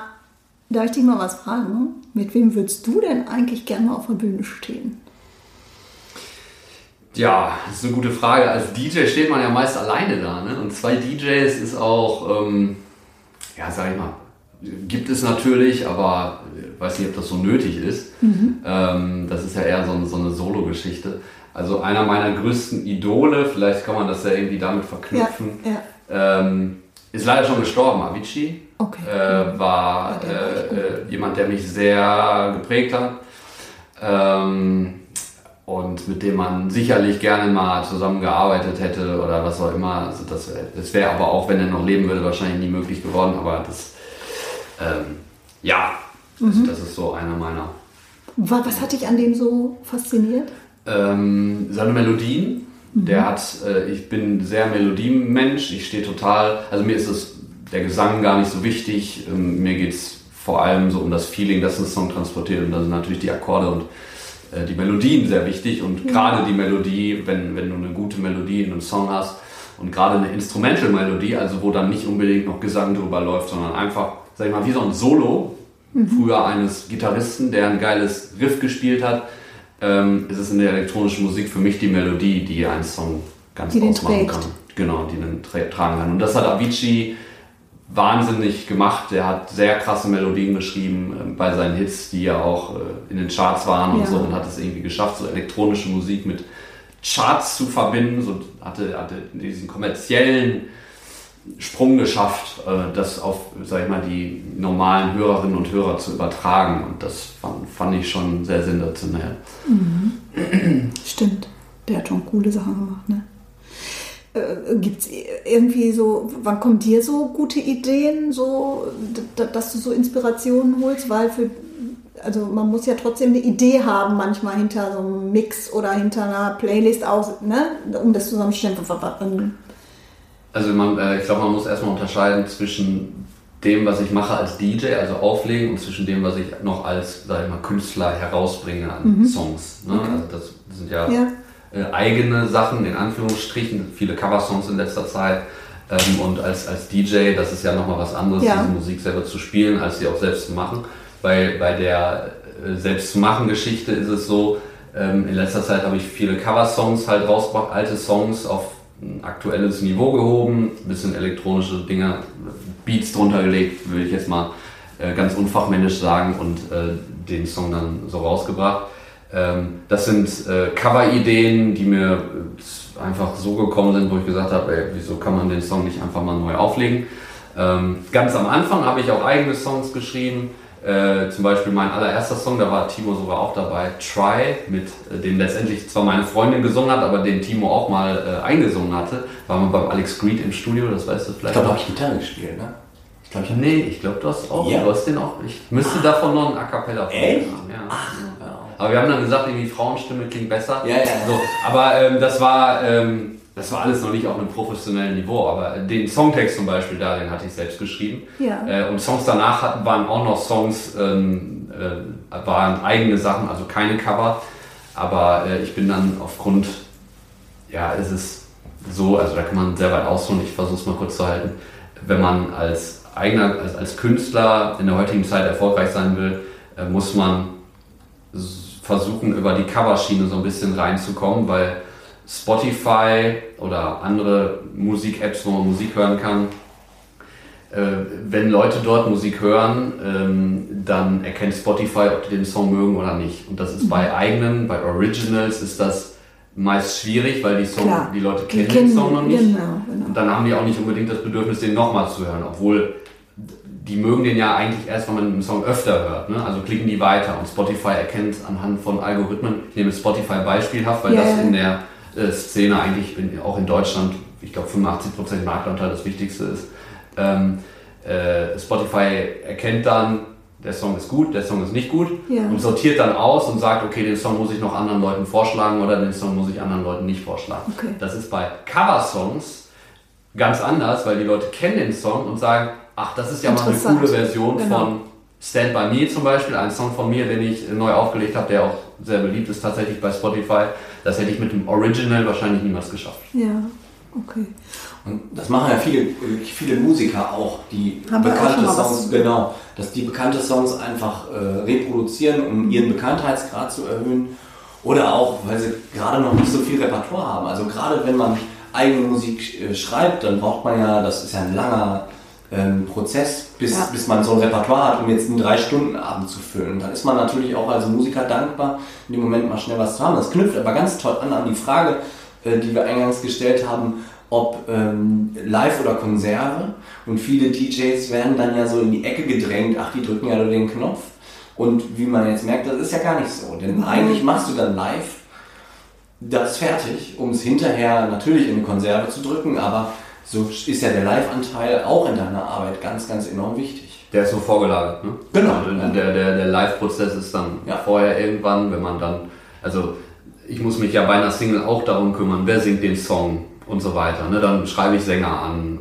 Speaker 3: darf ich dich mal was fragen? Mit wem würdest du denn eigentlich gerne mal auf der Bühne stehen?
Speaker 2: Ja, das ist eine gute Frage. Als DJ steht man ja meist alleine da, ne? Und zwei DJs ist auch, ähm, ja, sag ich mal, gibt es natürlich, aber ich weiß nicht, ob das so nötig ist. Ähm, das ist ja eher so, ein- so eine Solo-Geschichte. Also einer meiner größten Idole, vielleicht kann man das ja irgendwie damit verknüpfen,
Speaker 3: Ja,
Speaker 2: Ähm, ist leider schon gestorben, Avicii.
Speaker 3: Okay.
Speaker 2: Äh, war
Speaker 3: Ja, der war
Speaker 2: äh, äh, jemand, der mich sehr geprägt hat. Ähm, und mit dem man sicherlich gerne mal zusammengearbeitet hätte oder was auch immer. Also das, das wäre aber auch, wenn er noch leben würde, wahrscheinlich nie möglich geworden. Aber das, ähm, ja, das,
Speaker 3: Mhm.
Speaker 2: das ist so einer meiner.
Speaker 3: Wa- Was hat dich an dem so fasziniert?
Speaker 2: Ähm, seine Melodien, der hat, äh, ich bin sehr Melodienmensch, ich stehe total, also mir ist es, der Gesang gar nicht so wichtig, ähm, mir geht es vor allem so um das Feeling, das ein Song transportiert und da sind natürlich die Akkorde und äh, die Melodien sehr wichtig und gerade die Melodie, wenn, wenn du eine gute Melodie in einem Song hast und gerade eine Instrumental-Melodie, also wo dann nicht unbedingt noch Gesang drüber läuft, sondern einfach, sag ich mal, wie so ein Solo, früher eines Gitarristen, der ein geiles Riff gespielt hat, ähm, ist es in der elektronischen Musik für mich die Melodie, die einen Song ganz
Speaker 3: Die
Speaker 2: ausmachen kann. Genau, die tra tragen kann. Und das hat Avicii wahnsinnig gemacht. Er hat sehr krasse Melodien geschrieben ähm, bei seinen Hits, die ja auch äh, in den Charts waren und
Speaker 3: Ja.
Speaker 2: so und hat es irgendwie geschafft, so elektronische Musik mit Charts zu verbinden. So hatte, hatte diesen kommerziellen Sprung geschafft, äh, das auf, sag ich mal, die normalen Hörerinnen und Hörer zu übertragen. Und das fand, fand ich schon sehr sensationell. <clears throat>
Speaker 3: Stimmt, der hat schon coole Sachen gemacht, ne? Äh, Gibt es irgendwie so, wann kommen dir so gute Ideen, so, dass du so Inspirationen holst? Weil für, also man muss ja trotzdem eine Idee haben, manchmal hinter so einem Mix oder hinter einer Playlist aus, ne? Um das zusammenzustellen.
Speaker 2: Also man, äh, ich glaube, man muss erstmal unterscheiden zwischen dem, was ich mache als DJ, also auflegen, und zwischen dem, was ich noch als, sag ich mal, Künstler herausbringe an Songs. Ne? Also das sind ja,
Speaker 3: Ja.
Speaker 2: Äh, eigene Sachen, in Anführungsstrichen, viele Coversongs in letzter Zeit. Ähm, und als, als DJ, das ist ja nochmal was anderes,
Speaker 3: Ja.
Speaker 2: diese Musik selber zu spielen, als sie auch selbst zu machen. Bei, bei der äh, selbst zu machen Geschichte ist es so, ähm, in letzter Zeit habe ich viele Coversongs halt rausgebracht, alte Songs auf ein aktuelles Niveau gehoben, ein bisschen elektronische Dinge, Beats drunter gelegt, würde ich jetzt mal äh, ganz unfachmännisch sagen und äh, den Song dann so rausgebracht. Ähm, das sind äh, Cover-Ideen, die mir äh, einfach so gekommen sind, wo ich gesagt habe, ey, wieso kann man den Song nicht einfach mal neu auflegen? Ähm, ganz am Anfang habe ich auch eigene Songs geschrieben. Äh, zum Beispiel mein allererster Song, da war Timo sogar auch dabei, Try, mit äh, dem letztendlich zwar meine Freundin gesungen hat, aber den Timo auch mal äh, eingesungen hatte. War mal beim Alex Greed im Studio, das weißt du
Speaker 1: Ich
Speaker 2: vielleicht.
Speaker 1: glaube, da habe ich Gitarre gespielt, ne? Ich glaube, ich habe
Speaker 2: nee, ich glaube, du hast auch.
Speaker 1: Ja.
Speaker 2: Du hast den auch. Ich müsste davon noch ein A Cappella
Speaker 1: Echt?
Speaker 2: haben. Ja.
Speaker 1: Ja.
Speaker 2: Aber wir haben dann gesagt, irgendwie Frauenstimme klingt besser.
Speaker 1: Ja, ja.
Speaker 2: So, aber ähm, das war ähm, das war alles noch nicht auf einem professionellen Niveau. Aber den Songtext zum Beispiel da, den hatte ich selbst geschrieben.
Speaker 3: Ja.
Speaker 2: Äh, und Songs danach hatten, waren auch noch Songs, ähm, äh, waren eigene Sachen, also keine Cover. Aber äh, ich bin dann aufgrund, ja, es ist so, also da kann man sehr weit ausholen. Ich versuche es mal kurz zu halten. Wenn man als eigener, als, als Künstler in der heutigen Zeit erfolgreich sein will, äh, muss man s- versuchen, über die Coverschiene so ein bisschen reinzukommen, weil Spotify oder andere Musik-Apps, wo man Musik hören kann, äh, wenn Leute dort Musik hören, ähm, dann erkennt Spotify, ob die den Song mögen oder nicht. Und das ist bei eigenen, bei Originals ist das meist schwierig, weil die, Song,
Speaker 3: Klar.
Speaker 2: die Leute
Speaker 3: Die
Speaker 2: kennen den
Speaker 3: kennen-
Speaker 2: Song noch nicht.
Speaker 3: genau, genau.
Speaker 2: Und dann haben die auch nicht unbedingt das Bedürfnis, den nochmal zu hören, obwohl die mögen den ja eigentlich erst, wenn man einen Song öfter hört. Ne? Also klicken die weiter und Spotify erkennt anhand von Algorithmen, ich nehme Spotify beispielhaft, weil
Speaker 3: Ja,
Speaker 2: das in der äh, Szene eigentlich in, auch in Deutschland, ich glaube 85% Marktanteil das Wichtigste ist. Ähm, äh, Spotify erkennt dann, der Song ist gut, der Song ist nicht gut
Speaker 3: Ja.
Speaker 2: und sortiert dann aus und sagt, okay, den Song muss ich noch anderen Leuten vorschlagen oder den Song muss ich anderen Leuten nicht vorschlagen.
Speaker 3: Okay.
Speaker 2: Das ist bei Cover-Songs ganz anders, weil die Leute kennen den Song und sagen, ach, das ist ja mal eine coole Version
Speaker 3: Genau.
Speaker 2: von Stand By Me zum Beispiel, ein Song von mir, den ich neu aufgelegt habe, der auch sehr beliebt ist tatsächlich bei Spotify. Das hätte ich mit dem Original wahrscheinlich niemals geschafft.
Speaker 3: Ja, okay.
Speaker 1: Und das machen ja viele, viele Musiker auch, die
Speaker 3: Haben auch
Speaker 1: bekannte
Speaker 3: was
Speaker 1: Songs, genau, dass die bekannte Songs einfach äh, reproduzieren, um ihren Bekanntheitsgrad zu erhöhen. Oder auch, weil sie gerade noch nicht so viel Repertoire haben. Also gerade wenn man eigene Musik äh, schreibt, dann braucht man ja, das ist ja ein langer ähm, Prozess, bis,
Speaker 3: Ja.
Speaker 1: bis man so ein Repertoire hat, um jetzt einen Drei-Stunden-Abend zu füllen. Dann ist man natürlich auch als Musiker dankbar, in dem Moment mal schnell was zu haben. Das knüpft aber ganz toll an an die Frage, äh, die wir eingangs gestellt haben, ob ähm, Live oder Konserve. Und viele DJs werden dann ja so in die Ecke gedrängt, ach, die drücken ja nur den Knopf. Und wie man jetzt merkt, das ist ja gar nicht so. Denn eigentlich machst du dann live das fertig, um es hinterher natürlich in eine Konserve zu drücken, aber so ist ja der Live-Anteil auch in deiner Arbeit ganz, ganz enorm wichtig.
Speaker 2: Der ist so vorgelagert, ne?
Speaker 1: Genau.
Speaker 2: Also Der, der, der Live-Prozess ist dann
Speaker 1: Ja.
Speaker 2: vorher irgendwann, wenn man dann, also ich muss mich ja bei einer Single auch darum kümmern, wer singt den Song und so weiter. Ne? Dann schreibe ich Sänger an,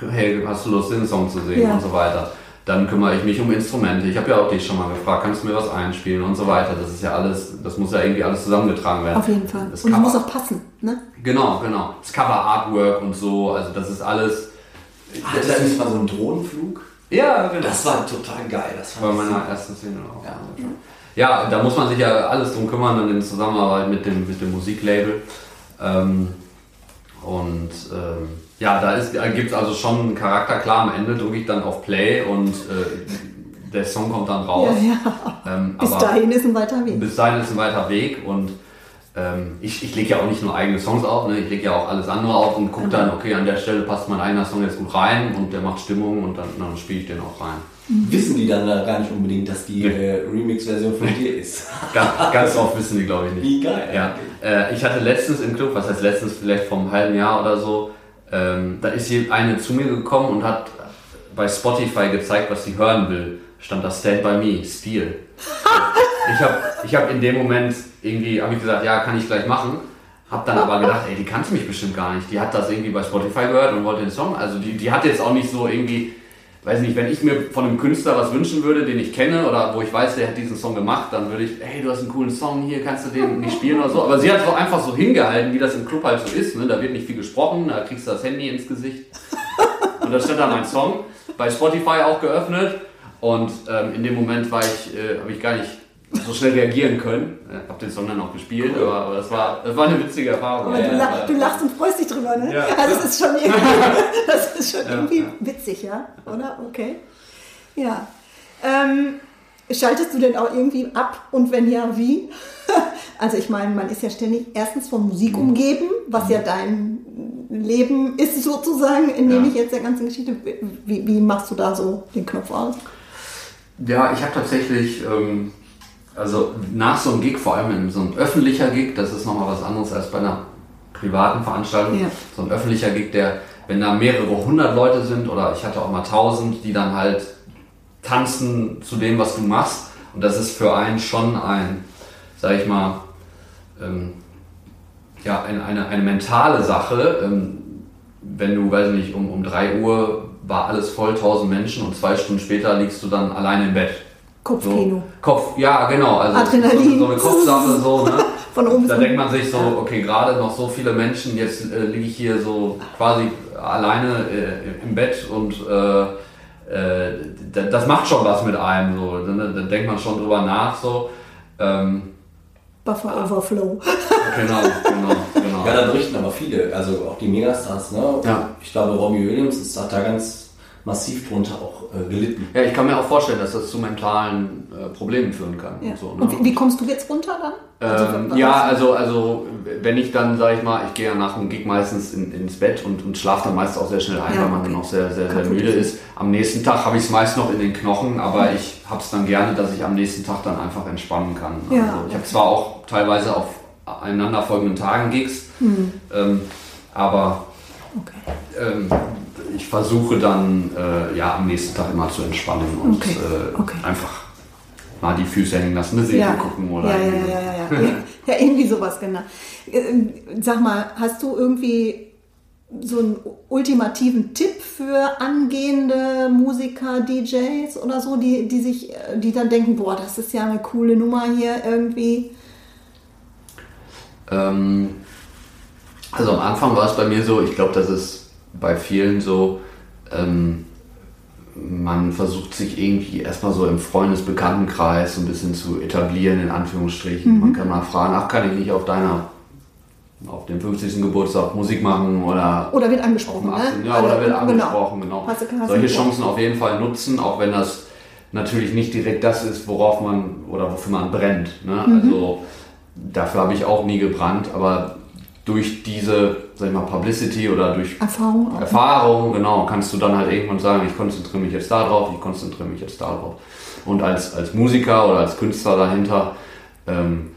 Speaker 2: äh, hey, hast du Lust, den Song zu singen
Speaker 3: Ja.
Speaker 2: und so weiter. Dann kümmere ich mich um Instrumente. Ich habe ja auch dich schon mal gefragt, kannst du mir was einspielen und so weiter. Das ist ja alles, das muss ja irgendwie alles zusammengetragen werden.
Speaker 3: Auf jeden Fall.
Speaker 2: Das
Speaker 3: Und es
Speaker 2: Cover-
Speaker 3: muss auch passen, ne?
Speaker 2: Genau, genau. Das Cover Artwork und so, also das ist alles.
Speaker 1: Hatte da nicht mal so einen Drohnenflug?
Speaker 2: Ja, genau.
Speaker 1: Das war total geil. Das
Speaker 2: Bei
Speaker 1: fand ich
Speaker 2: meiner ersten Single auch.
Speaker 1: Ja.
Speaker 2: Ja, da muss man sich ja alles drum kümmern und in Zusammenarbeit mit dem, mit dem Musiklabel. Ähm, und ähm, ja, da, da gibt es also schon einen Charakter. Klar, am Ende drücke ich dann auf Play und äh, der Song kommt dann raus.
Speaker 3: Ja, ja.
Speaker 2: Ähm,
Speaker 3: Bis dahin ist ein weiter Weg.
Speaker 2: bis dahin ist ein weiter Weg und ähm, ich, ich lege ja auch nicht nur eigene Songs auf, ne? ich lege ja auch alles andere auf und gucke dann, okay, an der Stelle passt mein eigener Song jetzt gut rein und der macht Stimmung und dann, dann spiele ich den auch rein.
Speaker 1: Wissen die dann da gar nicht unbedingt, dass die äh, Remix-Version von dir ist? <laughs>
Speaker 2: Ganz, ganz oft wissen die, glaube ich, nicht.
Speaker 1: Wie geil.
Speaker 2: Ja, äh, ich hatte letztens im Club, was heißt letztens, vielleicht vor einem halben Jahr oder so, ähm, da ist eine zu mir gekommen und hat bei Spotify gezeigt, was sie hören will. Stand da Stand By Me, Stil. <laughs> ich habe ich hab in dem Moment irgendwie, habe ich gesagt, ja, kann ich gleich machen. Hab dann aber gedacht, ey, die kannte mich bestimmt gar nicht. Die hat das irgendwie bei Spotify gehört und wollte den Song. Also die, die hat jetzt auch nicht so irgendwie, weiß nicht, wenn ich mir von einem Künstler was wünschen würde, den ich kenne oder wo ich weiß, der hat diesen Song gemacht, dann würde ich, hey, du hast einen coolen Song hier, kannst du den nicht spielen oder so. Aber sie hat so einfach so hingehalten, wie das im Club halt so ist. Ne? Da wird nicht viel gesprochen, da kriegst du das Handy ins Gesicht. Und da stand da mein Song, bei Spotify auch geöffnet. Und ähm, in dem Moment war ich, äh, habe ich gar nicht so schnell reagieren können. Äh, hab den Song dann auch gespielt, aber, aber das, war, das war eine witzige Erfahrung.
Speaker 1: Ja,
Speaker 3: du, lach, du lachst und freust dich drüber, ne?
Speaker 2: Ja.
Speaker 3: Also das ist schon <laughs> irgendwie, das ist schon
Speaker 2: Ja,
Speaker 3: irgendwie
Speaker 2: ja.
Speaker 3: witzig, ja? Oder? Okay. Ja. Ähm, schaltest du denn auch irgendwie ab und wenn ja, wie? <laughs> Also ich meine, man ist ja ständig erstens von Musik
Speaker 2: Mhm.
Speaker 3: umgeben, was ja dein Leben ist sozusagen, in dem
Speaker 2: Ja.
Speaker 3: ich jetzt der ganzen Geschichte, wie, wie machst du da so den Knopf aus?
Speaker 2: Ja, ich habe tatsächlich, ähm, also nach so einem Gig, vor allem in so einem öffentlicher Gig, das ist nochmal was anderes als bei einer privaten Veranstaltung.
Speaker 3: Ja.
Speaker 2: So ein öffentlicher Gig, der, wenn da mehrere hundert Leute sind oder ich hatte auch mal tausend, die dann halt tanzen zu dem, was du machst. Und das ist für einen schon ein, sag ich mal, ähm, ja, eine, eine, eine mentale Sache. Ähm, wenn du, weiß ich nicht, um, um 3 Uhr war alles voll, 1000 Menschen und zwei Stunden später liegst du dann alleine im Bett.
Speaker 3: Kopfkino.
Speaker 2: So, Kopf, ja, genau. Also
Speaker 3: Adrenalin.
Speaker 2: So, so eine Kopfsache, so, ne? <laughs>
Speaker 3: Von oben bis
Speaker 2: Da denkt man sich so, okay, gerade noch so viele Menschen, jetzt äh, liege ich hier so quasi alleine äh, im Bett und äh, äh, das macht schon was mit einem, so. Da, da denkt man schon drüber nach, so. Ähm,
Speaker 3: Buffer Overflow. <laughs>
Speaker 2: genau, genau, genau.
Speaker 1: Ja, da berichten aber viele, also auch die Megastars, ne?
Speaker 2: Ja.
Speaker 1: Ich glaube, Robbie Williams ist, hat da ganz, massiv drunter auch äh, gelitten.
Speaker 2: Ja, ich kann mir auch vorstellen, dass das zu mentalen äh, Problemen führen kann.
Speaker 3: Ja.
Speaker 2: Und so, ne?
Speaker 3: Und wie, wie kommst du jetzt runter dann?
Speaker 2: Ähm,
Speaker 3: was-
Speaker 2: ja, also, also wenn ich dann, sage ich mal, ich gehe ja nach dem Gig meistens in, ins Bett und, und schlafe dann meist auch sehr schnell ein,
Speaker 3: Ja,
Speaker 2: weil man
Speaker 3: okay.
Speaker 2: dann noch sehr, sehr, sehr müde
Speaker 3: ist.
Speaker 2: ist. Am nächsten Tag habe ich es meist noch in den Knochen, aber ich habe es dann gerne, dass ich am nächsten Tag dann einfach entspannen kann.
Speaker 3: Ja,
Speaker 2: also ich habe zwar auch teilweise auf eineinanderfolgenden Tagen Gigs,
Speaker 3: Hm.
Speaker 2: ähm, aber
Speaker 3: Okay.
Speaker 2: ähm, ich versuche dann äh, ja am nächsten Tag immer zu entspannen und
Speaker 3: Okay,
Speaker 2: äh,
Speaker 3: okay.
Speaker 2: einfach mal die Füße hängen lassen, eine Serie gucken oder
Speaker 3: ja, ja,
Speaker 2: irgendwie-
Speaker 3: ja, ja, ja, ja. ja, irgendwie sowas, genau. Ähm, Sag mal, hast du irgendwie so einen ultimativen Tipp für angehende Musiker, DJs oder so, die, die sich, äh, die dann denken, boah, das ist ja eine coole Nummer hier irgendwie.
Speaker 2: Ähm, also am Anfang war es bei mir so, ich glaube, das ist bei vielen so, ähm, man versucht sich irgendwie erstmal so im Freundesbekanntenkreis so ein bisschen zu etablieren, in Anführungsstrichen. Man kann mal fragen, ach, kann ich nicht auf deiner, auf dem 50. Geburtstag Musik machen oder
Speaker 3: Oder wird angesprochen,
Speaker 2: dem 18.
Speaker 3: ne?
Speaker 2: Ja, oder wird
Speaker 3: Genau.
Speaker 2: angesprochen, genau.
Speaker 3: Hast du- hast du
Speaker 2: Solche Chancen auf jeden Fall nutzen, auch wenn das natürlich nicht direkt das ist, worauf man oder wofür man brennt. Ne?
Speaker 3: Mhm.
Speaker 2: Also dafür habe ich auch nie gebrannt, aber durch diese, sag ich mal, Publicity oder durch
Speaker 3: Erfahrung auch.
Speaker 2: Erfahrung, genau, kannst du dann halt irgendwann sagen, ich konzentriere mich jetzt darauf, ich konzentriere mich jetzt darauf. Und als, als Musiker oder als Künstler dahinter ähm,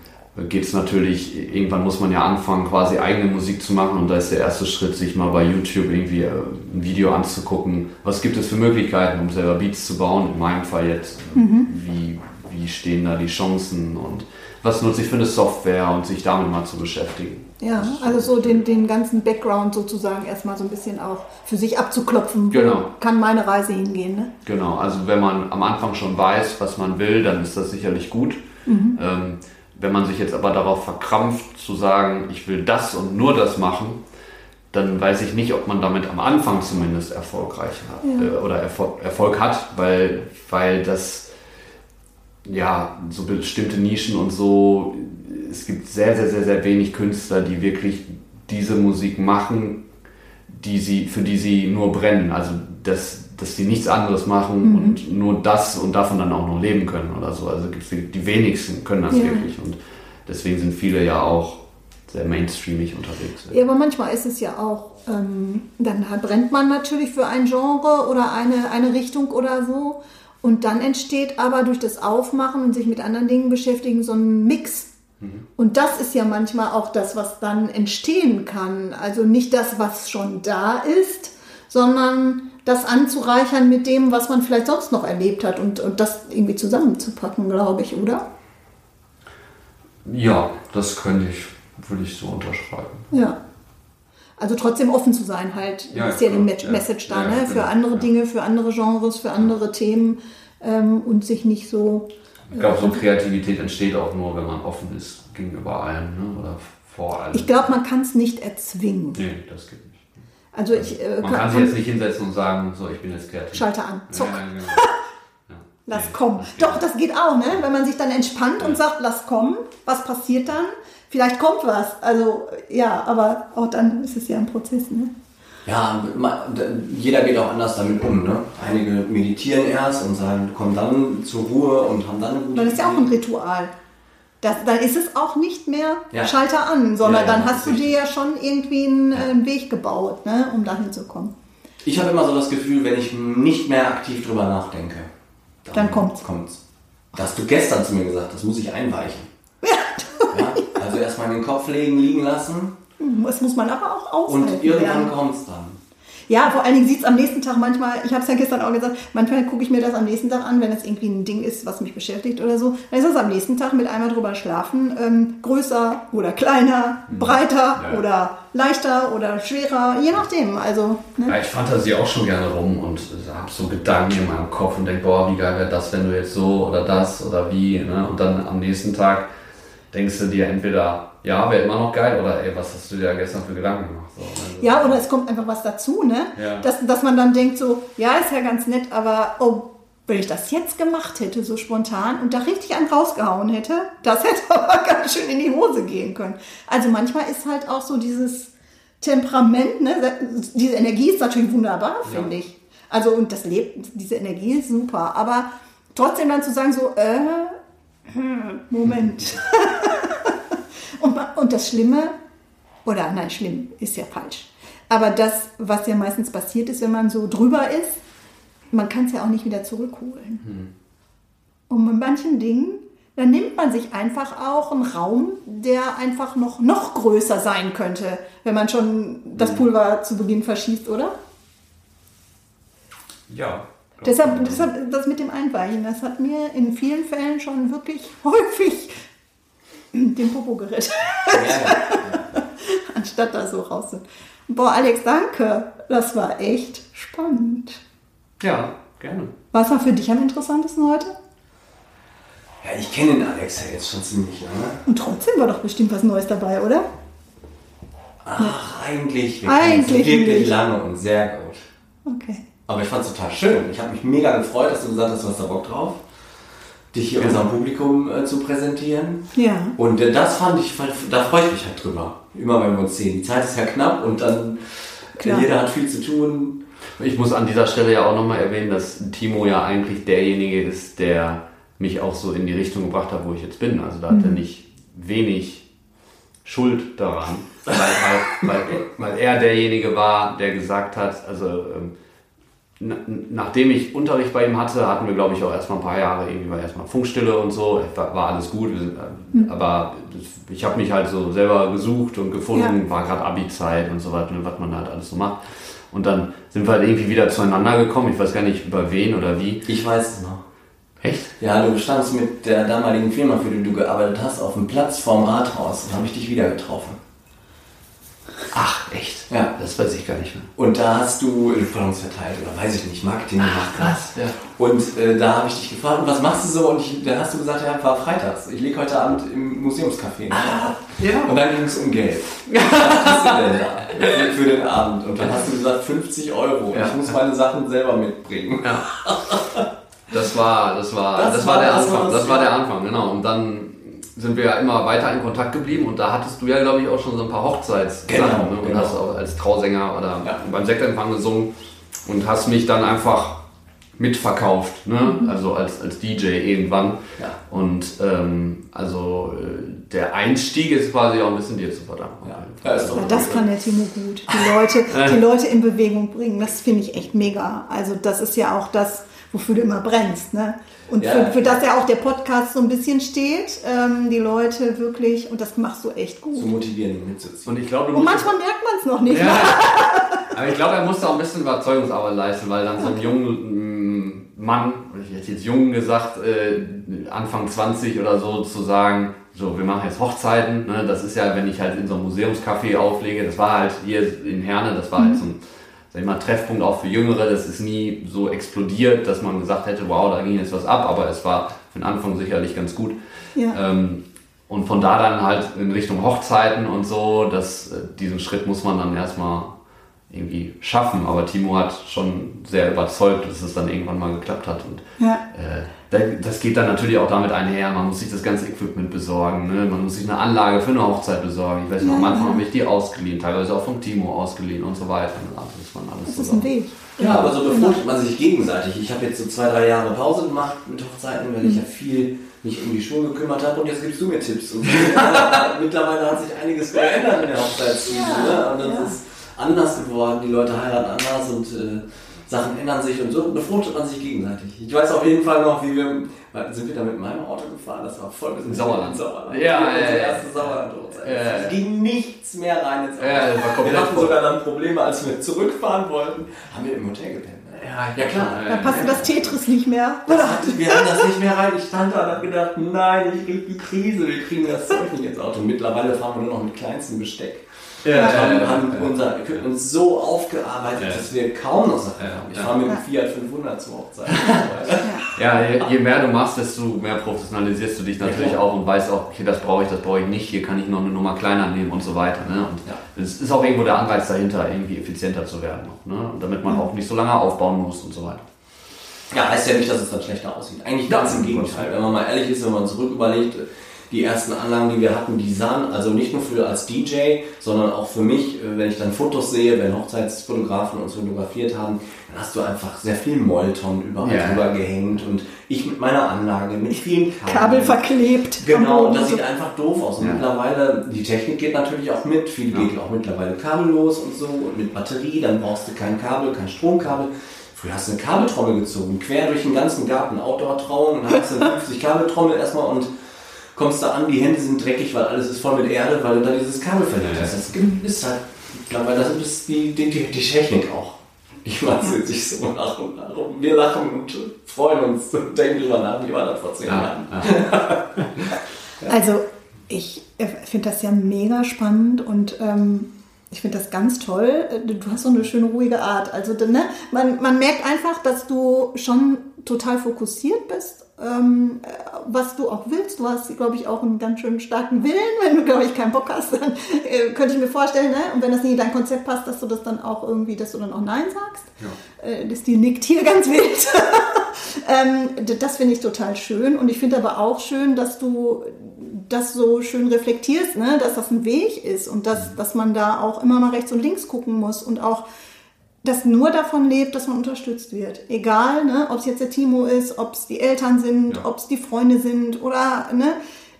Speaker 2: geht es natürlich, irgendwann muss man ja anfangen, quasi eigene Musik zu machen und da ist der erste Schritt, sich mal bei YouTube irgendwie äh, ein Video anzugucken, was gibt es für Möglichkeiten, um selber Beats zu bauen, in meinem Fall jetzt, äh, wie, wie stehen da die Chancen und was nutze ich für eine Software und sich damit mal zu beschäftigen.
Speaker 3: Ja, also so den, den ganzen Background sozusagen erstmal so ein bisschen auch für sich abzuklopfen. Wo
Speaker 2: Genau.
Speaker 3: Kann meine Reise hingehen, ne?
Speaker 2: Genau, also wenn man am Anfang schon weiß, was man will, dann ist das sicherlich gut. Ähm, wenn man sich jetzt aber darauf verkrampft zu sagen, ich will das und nur das machen, dann weiß ich nicht, ob man damit am Anfang zumindest erfolgreich hat, äh, oder Erfolg, Erfolg hat, weil, weil das ja so bestimmte Nischen und so, es gibt sehr, sehr, sehr, sehr wenig Künstler, die wirklich diese Musik machen, die sie, für die sie nur brennen. Also dass, dass sie nichts anderes machen und nur das und davon dann auch noch leben können oder so. Also die, die wenigsten können das
Speaker 3: Ja.
Speaker 2: wirklich. Und deswegen sind viele ja auch sehr mainstreamig unterwegs.
Speaker 3: Ja, aber manchmal ist es ja auch, ähm, dann brennt man natürlich für ein Genre oder eine, eine Richtung oder so. Und dann entsteht aber durch das Aufmachen und sich mit anderen Dingen beschäftigen so ein Mix. Und das ist ja manchmal auch das, was dann entstehen kann. Also nicht das, was schon da ist, sondern das anzureichern mit dem, was man vielleicht sonst noch erlebt hat und, und das irgendwie zusammenzupacken, glaube ich, oder?
Speaker 2: Ja, das könnte ich, würde ich so unterschreiben.
Speaker 3: Ja. Also trotzdem offen zu sein halt.
Speaker 2: Ja,
Speaker 3: ist ja die. Message da, ne?
Speaker 2: genau.
Speaker 3: Für andere
Speaker 2: Ja.
Speaker 3: Dinge, für andere Genres, für andere Themen ähm, und sich nicht so.
Speaker 2: Ich glaube, so Kreativität entsteht auch nur, wenn man offen ist gegenüber allem ne? oder vor allem.
Speaker 3: Ich glaube, man kann es nicht erzwingen.
Speaker 2: Nee, das geht nicht.
Speaker 3: Also ich äh,
Speaker 2: Man kann sich jetzt nicht hinsetzen und sagen, so, ich bin jetzt kreativ.
Speaker 3: Schalter an, zock,
Speaker 2: ja, genau. <laughs>
Speaker 3: Lass kommen. Doch, das geht auch, ne? Wenn man sich dann entspannt und sagt, lass kommen, was passiert dann? Vielleicht kommt was. Also ja, aber auch dann ist es ja ein Prozess, ne?
Speaker 1: Ja, jeder geht auch anders damit um. Ne? Einige meditieren erst und sagen, kommen dann zur Ruhe und haben dann eine gute
Speaker 3: Das ist ja auch ein. Ritual. Das, dann ist es auch nicht mehr
Speaker 1: Ja.
Speaker 3: Schalter an, sondern
Speaker 1: Ja, ja,
Speaker 3: dann hast du dir ja schon irgendwie einen, äh, einen Weg gebaut, ne, um dahin zu kommen.
Speaker 1: Ich habe immer so das Gefühl, wenn ich nicht mehr aktiv drüber nachdenke,
Speaker 3: Dann kommt's.
Speaker 1: kommt's. Da hast du gestern zu mir gesagt, das muss ich einweichen. <laughs>
Speaker 3: Ja,
Speaker 1: Ja? Also erstmal in den Kopf legen, liegen lassen
Speaker 3: das muss man aber auch aushalten.
Speaker 1: und irgendwann
Speaker 3: lernen.
Speaker 1: kommt's dann.
Speaker 3: Ja, vor allen Dingen sieht es am nächsten Tag manchmal, ich habe es ja gestern auch gesagt, manchmal gucke ich mir das am nächsten Tag an, wenn es irgendwie ein Ding ist, was mich beschäftigt oder so. Dann ist es am nächsten Tag mit einmal drüber schlafen ähm, größer oder kleiner, breiter
Speaker 2: Mhm. Ja.
Speaker 3: oder leichter oder schwerer, je nachdem. Also, ne?
Speaker 2: Ja, ich fantasiere auch schon gerne rum und habe so Gedanken in meinem Kopf und denke, boah, wie geil wäre das, wenn du jetzt so oder das oder wie. Ne? Und dann am nächsten Tag denkst du dir entweder, ja, wäre immer noch geil oder ey, was hast du dir gestern für Gedanken gemacht? So, also,
Speaker 3: Ja, oder es kommt einfach was dazu, ne?
Speaker 2: Ja.
Speaker 3: Dass, dass man dann denkt so, ja, ist ja ganz nett, aber oh, wenn ich das jetzt gemacht hätte, so spontan und da richtig einen rausgehauen hätte, das hätte <laughs> aber ganz schön in die Hose gehen können. Also manchmal ist halt auch so dieses Temperament, ne? Diese Energie ist natürlich wunderbar, finde ich. Also und das lebt, diese Energie ist super. Aber trotzdem dann zu sagen so, äh, Moment. <laughs> und, und das Schlimme, oder nein, schlimm ist ja falsch. Aber das, was ja meistens passiert ist, wenn man so drüber ist, man kann es ja auch nicht wieder zurückholen. Hm. Und mit manchen Dingen, dann nimmt man sich einfach auch einen Raum, der einfach noch, noch größer sein könnte, wenn man schon das Pulver zu Beginn verschießt, oder?
Speaker 2: Ja.
Speaker 3: Deshalb, deshalb das mit dem Einweichen, das hat mir in vielen Fällen schon wirklich <laughs> häufig den Popo gerettet. Ja. <laughs> Anstatt da so raus sind. Boah, Alex, danke. Das war echt spannend.
Speaker 2: Ja, gerne.
Speaker 3: Was war für dich am interessantesten heute?
Speaker 1: Ja, ich kenne den Alex ja jetzt schon ziemlich lange.
Speaker 3: Und trotzdem war doch bestimmt was Neues dabei, oder?
Speaker 1: Ach, eigentlich. Wir
Speaker 3: eigentlich
Speaker 1: wirklich nicht. lange und sehr gut.
Speaker 3: Okay.
Speaker 1: Aber ich fand es total schön. Ich habe mich mega gefreut, dass du gesagt hast, du hast da Bock drauf, dich hier ja. unserem Publikum äh, zu präsentieren.
Speaker 3: Ja.
Speaker 1: Und äh, das fand ich, da freue ich mich halt drüber. Immer wenn wir uns sehen. Die Zeit ist ja knapp und dann Klar. jeder hat viel zu tun.
Speaker 2: Ich muss an dieser Stelle ja auch nochmal erwähnen, dass Timo ja eigentlich derjenige ist, der mich auch so in die Richtung gebracht hat, wo ich jetzt bin. Also da mhm. hat er mhm. nicht wenig Schuld daran, weil, weil, weil, weil, er derjenige war, der gesagt hat, also ähm, nachdem ich Unterricht bei ihm hatte, hatten wir, glaube ich, auch erstmal ein paar Jahre irgendwie war erstmal Funkstille und so, war, war alles gut, sind, mhm. aber ich habe mich halt so selber gesucht und gefunden, ja. war gerade Abi-Zeit und so weiter, was man halt alles so macht. Und dann sind wir halt irgendwie wieder zueinander gekommen, ich weiß gar nicht über wen oder wie.
Speaker 1: Ich weiß es noch.
Speaker 2: Echt?
Speaker 1: Ja, du standst mit der damaligen Firma, für die du gearbeitet hast, auf dem Platz vorm Rathaus und habe ich dich wieder getroffen.
Speaker 2: Ach, echt?
Speaker 1: Ja.
Speaker 2: Das weiß ich gar nicht mehr.
Speaker 1: Und da hast du Influence verteilt oder weiß ich nicht, Marketing
Speaker 2: gemacht. Krass, ja.
Speaker 1: Und äh, da habe ich dich gefragt, was machst du so? Und ich, dann hast du gesagt, ja, war freitags. Ich lege heute Abend im Museumscafé.
Speaker 2: Ah, ja.
Speaker 1: Und dann ging es um Geld. <laughs> was hast du denn da für den Abend? Und dann hast du gesagt, 50 Euro. Ja. Ich muss meine Sachen selber mitbringen.
Speaker 2: Ja. Das war, das war, das, das war, war der Anfang. Das war der Anfang, genau. Und dann sind wir ja immer weiter in Kontakt geblieben und da hattest du ja, glaube ich, auch schon so ein paar Hochzeitssachen
Speaker 1: genau, ne? und
Speaker 2: genau. hast auch als Trausänger oder ja. beim Sektempfang gesungen und hast mich dann einfach mitverkauft, ne? Mhm. also als, als DJ irgendwann.
Speaker 1: Ja.
Speaker 2: Und ähm, also äh, der Einstieg ist quasi auch ein bisschen dir zu verdanken.
Speaker 3: Ja. Ja, das kann der Timo gut. Die <laughs> Leute, die Leute in Bewegung bringen, das finde ich echt mega. Also das ist ja auch das, wofür du immer brennst. Ne? Und ja. für, für, das ja auch der Podcast so ein bisschen steht, ähm, die Leute wirklich, und das machst du echt gut.
Speaker 1: Zu motivieren und mitzuziehen.
Speaker 2: Und, ich glaub,
Speaker 3: und manchmal merkt man es noch nicht.
Speaker 2: Ja. <laughs> Aber ich glaube, er musste auch ein bisschen Überzeugungsarbeit leisten, weil dann so ein junger mm, Mann, ich hätte jetzt jung gesagt, äh, Anfang 20 oder so, zu sagen, so, wir machen jetzt Hochzeiten. Ne? Das ist ja, wenn ich halt in so einem Museumscafé auflege, das war halt hier in Herne, das war halt mhm. halt so ein sag ich mal, Treffpunkt auch für Jüngere. Das ist nie so explodiert, dass man gesagt hätte, wow, da ging jetzt was ab, aber es war für den Anfang sicherlich ganz gut.
Speaker 3: Ja.
Speaker 2: Ähm, und von da dann halt in Richtung Hochzeiten und so, dass, äh, diesen Schritt muss man dann erstmal irgendwie schaffen. Aber Timo hat schon sehr überzeugt, dass es dann irgendwann mal geklappt hat. Und
Speaker 3: ja.
Speaker 2: äh, das geht dann natürlich auch damit einher, man muss sich das ganze Equipment besorgen, ne? man muss sich eine Anlage für eine Hochzeit besorgen. Ich weiß noch, am Anfang habe ich die ausgeliehen, teilweise auch vom Timo ausgeliehen und so weiter.
Speaker 3: Also das, waren alles das ist ein Weg.
Speaker 1: Ja, aber so befruchtet man sich gegenseitig. Ich habe jetzt so zwei, drei Jahre Pause gemacht mit Hochzeiten, weil ich ja viel mich um die Schuhe gekümmert habe und jetzt gibst du mir Tipps. Und <laughs> mittlerweile hat sich einiges geändert in der Hochzeitszeit. Ja, ne? Und das ja. ist anders geworden. Die Leute heiraten anders und äh, Sachen ändern sich und so befruchtet man sich gegenseitig. Ich weiß auf jeden Fall noch, wie wir, sind wir da mit meinem Auto gefahren, das war voll
Speaker 2: bis Sauerland.
Speaker 1: Sauerland.
Speaker 2: Ja, ja,
Speaker 1: ja. erste Sauerland -Hochzeit.
Speaker 2: ja,
Speaker 1: Es ging nichts mehr rein ins
Speaker 2: Auto. Ja,
Speaker 1: wir hatten sogar dann Probleme, als wir zurückfahren wollten, haben wir im Hotel gepennt. Ne?
Speaker 2: Ja, ja klar.
Speaker 3: Da passte das Tetris nicht mehr.
Speaker 1: Hatte, wir haben das nicht mehr rein. Ich stand da und habe gedacht, nein, ich krieg die Krise, wir kriegen das Zeug nicht ins Auto. Mittlerweile fahren wir nur noch mit kleinstem Besteck. Ja, wir haben ja, unser Equipment so aufgearbeitet, dass wir kaum noch Sachen haben. Ich fahre mit dem Fiat 500 zur Hochzeit. <laughs>
Speaker 2: ja, je, je, mehr du machst, desto mehr professionalisierst du dich natürlich auch und weißt auch, okay, das brauche ich, das brauche ich nicht, hier kann ich noch eine Nummer kleiner nehmen und so weiter. Ne? Und es ist auch irgendwo der Anreiz dahinter, irgendwie effizienter zu werden, noch, ne? damit man auch nicht so lange aufbauen muss und so weiter.
Speaker 1: Ja, heißt ja nicht, dass es dann schlechter aussieht. Eigentlich ganz im Gegenteil. Wenn man mal ehrlich ist, wenn man zurück überlegt, die ersten Anlagen, die wir hatten, die sahen, also nicht nur für als DJ, sondern auch für mich, äh, wenn ich dann Fotos sehe, wenn Hochzeitsfotografen uns fotografiert haben, dann hast du einfach sehr viel Molton überall
Speaker 2: Ja.
Speaker 1: drüber gehängt und ich mit meiner Anlage, mit vielen Kabeln.
Speaker 3: Kabel verklebt.
Speaker 1: Genau,
Speaker 3: Boden.
Speaker 1: das sieht einfach doof aus. Und
Speaker 2: Ja.
Speaker 1: mittlerweile, die Technik geht natürlich auch mit. Viel geht auch mittlerweile kabellos und so. Und mit Batterie, dann brauchst du kein Kabel, kein Stromkabel. Früher hast du eine Kabeltrommel gezogen, quer durch den ganzen Garten, Outdoor-Trauung. Und dann hast du eine <laughs> 50 Kabeltrommel erstmal und kommst da an, die Hände sind dreckig, weil alles ist voll mit Erde, weil du da dieses Kabel verlegt
Speaker 2: Ja.
Speaker 1: hast. Das ist halt, mittlerweile, das ist die, die, die, die Technik auch. Ich mache es jetzt nicht so nach und nach. Wir lachen und freuen uns und denken drüber nach, wie war das vor zehn Jahren.
Speaker 2: Ja, ja. <laughs>
Speaker 3: Also ich äh, finde das ja mega spannend und ähm, ich finde das ganz toll. Äh, Du hast so eine schöne ruhige Art. Also ne, man, man merkt einfach, dass du schon total fokussiert bist, ähm, äh, was du auch willst. Du hast, glaube ich, auch einen ganz schön starken Willen. Wenn du, glaube ich, keinen Bock hast, dann äh, könnte ich mir vorstellen, ne? und wenn das nicht in dein Konzept passt, dass du das dann auch irgendwie, dass du dann auch Nein sagst. Äh, das die nickt hier ganz wild. <laughs> ähm, das finde ich total schön. Und ich finde aber auch schön, dass du das so schön reflektierst, ne? dass das ein Weg ist und dass, dass man da auch immer mal rechts und links gucken muss und auch das nur davon lebt, dass man unterstützt wird. Egal, ne? ob es jetzt der Timo ist, ob es die Eltern sind,
Speaker 2: Ja.
Speaker 3: ob es die Freunde sind oder ne?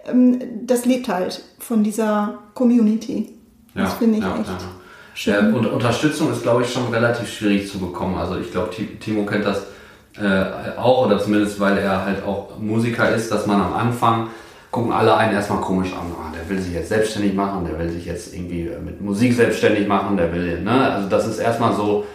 Speaker 3: ähm, das lebt halt von dieser Community. Das finde ich echt schön.
Speaker 2: Ja, und Unterstützung ist, glaube ich, schon relativ schwierig zu bekommen. Also ich glaube, Ti- Timo kennt das äh, auch, oder zumindest, weil er halt auch Musiker ist, dass man am Anfang gucken alle einen erstmal komisch an. Ah, der will sich jetzt selbstständig machen, der will sich jetzt irgendwie mit Musik selbstständig machen, der will, ne? Also das ist erstmal so,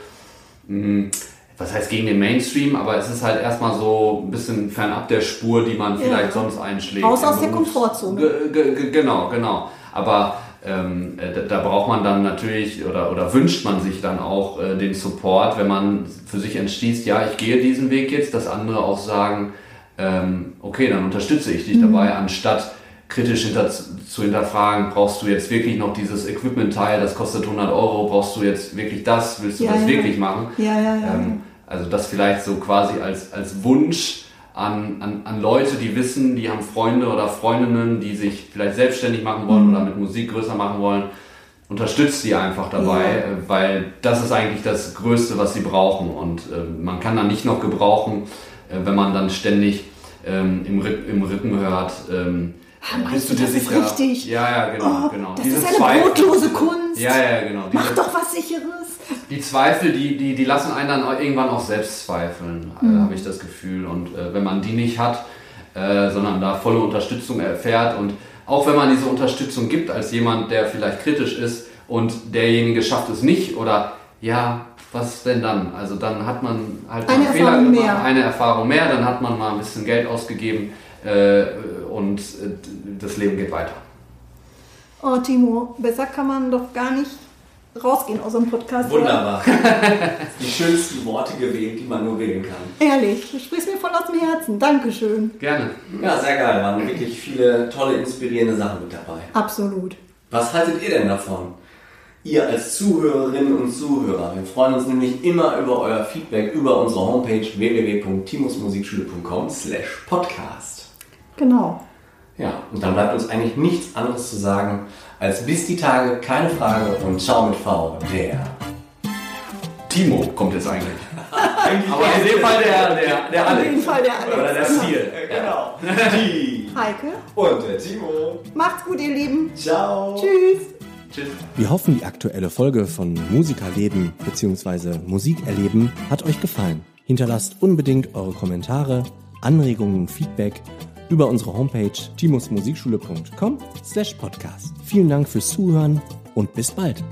Speaker 2: mh, was heißt gegen den Mainstream, aber es ist halt erstmal so ein bisschen fernab der Spur, die man vielleicht sonst einschlägt.
Speaker 3: Raus aus der Komfortzone.
Speaker 2: Ge- ge- ge- Genau, genau. Aber ähm, äh, da, da braucht man dann natürlich oder, oder wünscht man sich dann auch äh, den Support, wenn man für sich entschließt, ja, ich gehe diesen Weg jetzt, dass andere auch sagen, ähm, okay, dann unterstütze ich dich dabei, anstatt kritisch hinter, zu hinterfragen, brauchst du jetzt wirklich noch dieses Equipment-Teil, das kostet 100 Euro, brauchst du jetzt wirklich das, willst du
Speaker 3: Ja,
Speaker 2: das
Speaker 3: ja.
Speaker 2: wirklich machen?
Speaker 3: Ja, ja, ja.
Speaker 2: Ähm, also das vielleicht so quasi als, als Wunsch an, an, an Leute, die wissen, die haben Freunde oder Freundinnen, die sich vielleicht selbstständig machen wollen
Speaker 3: Mhm.
Speaker 2: oder mit Musik größer machen wollen, unterstützt die einfach dabei, äh, weil das ist eigentlich das Größte, was sie brauchen. Und äh, man kann dann nicht noch gebrauchen, wenn man dann ständig ähm, im, im Rücken hört. Ähm,
Speaker 3: Ah, meinst du, das ist richtig?
Speaker 2: Ja, ja, genau,
Speaker 3: Oh,
Speaker 2: genau.
Speaker 3: das
Speaker 2: Diese
Speaker 3: ist eine
Speaker 2: Zweifel-
Speaker 3: brotlose Kunst.
Speaker 2: Ja, ja, genau.
Speaker 3: Mach
Speaker 2: Diese-
Speaker 3: doch was Sicheres.
Speaker 2: die Zweifel, die, die, die lassen einen dann irgendwann auch selbst zweifeln, äh, habe ich das Gefühl. Und äh, wenn man die nicht hat, äh, sondern da volle Unterstützung erfährt und auch wenn man diese Unterstützung gibt als jemand, der vielleicht kritisch ist und derjenige schafft es nicht oder ja, was denn dann? Also dann hat man halt
Speaker 3: Eine
Speaker 2: Fehler
Speaker 3: Erfahrung
Speaker 2: gemacht,
Speaker 3: mehr.
Speaker 2: eine Erfahrung mehr, dann hat man mal ein bisschen Geld ausgegeben äh, und äh, das Leben geht weiter.
Speaker 3: Oh, Timo, besser kann man doch gar nicht rausgehen aus einem Podcast. oder?
Speaker 1: Wunderbar. <laughs> die schönsten Worte gewählt, die man nur wählen kann.
Speaker 3: Ehrlich, du sprichst mir voll aus dem Herzen. Dankeschön.
Speaker 2: Gerne.
Speaker 1: Ja, sehr geil. Waren wirklich viele tolle, inspirierende Sachen mit dabei.
Speaker 3: Absolut.
Speaker 1: Was haltet ihr denn davon? Ihr als Zuhörerinnen und Zuhörer. Wir freuen uns nämlich immer über euer Feedback über unsere Homepage www.timusmusikschule.com slash podcast.
Speaker 3: Genau.
Speaker 1: Ja, und dann bleibt uns eigentlich nichts anderes zu sagen, als bis die Tage, keine Frage und ciao mit V, der.
Speaker 2: Timo kommt jetzt eigentlich. Aber in dem Fall der, der, der
Speaker 3: Auf
Speaker 2: Alex.
Speaker 3: jeden Fall der Alex.
Speaker 1: Oder der Ziel. Genau. <laughs> Die.
Speaker 3: Heike,
Speaker 1: Und der Timo.
Speaker 3: macht's gut, ihr Lieben.
Speaker 1: Ciao.
Speaker 2: Tschüss.
Speaker 4: Wir hoffen, die aktuelle Folge von Musikerleben bzw. Musikerleben hat euch gefallen. Hinterlasst unbedingt eure Kommentare, Anregungen und Feedback über unsere Homepage timusmusikschule.com slash podcast. Vielen Dank fürs Zuhören und bis bald.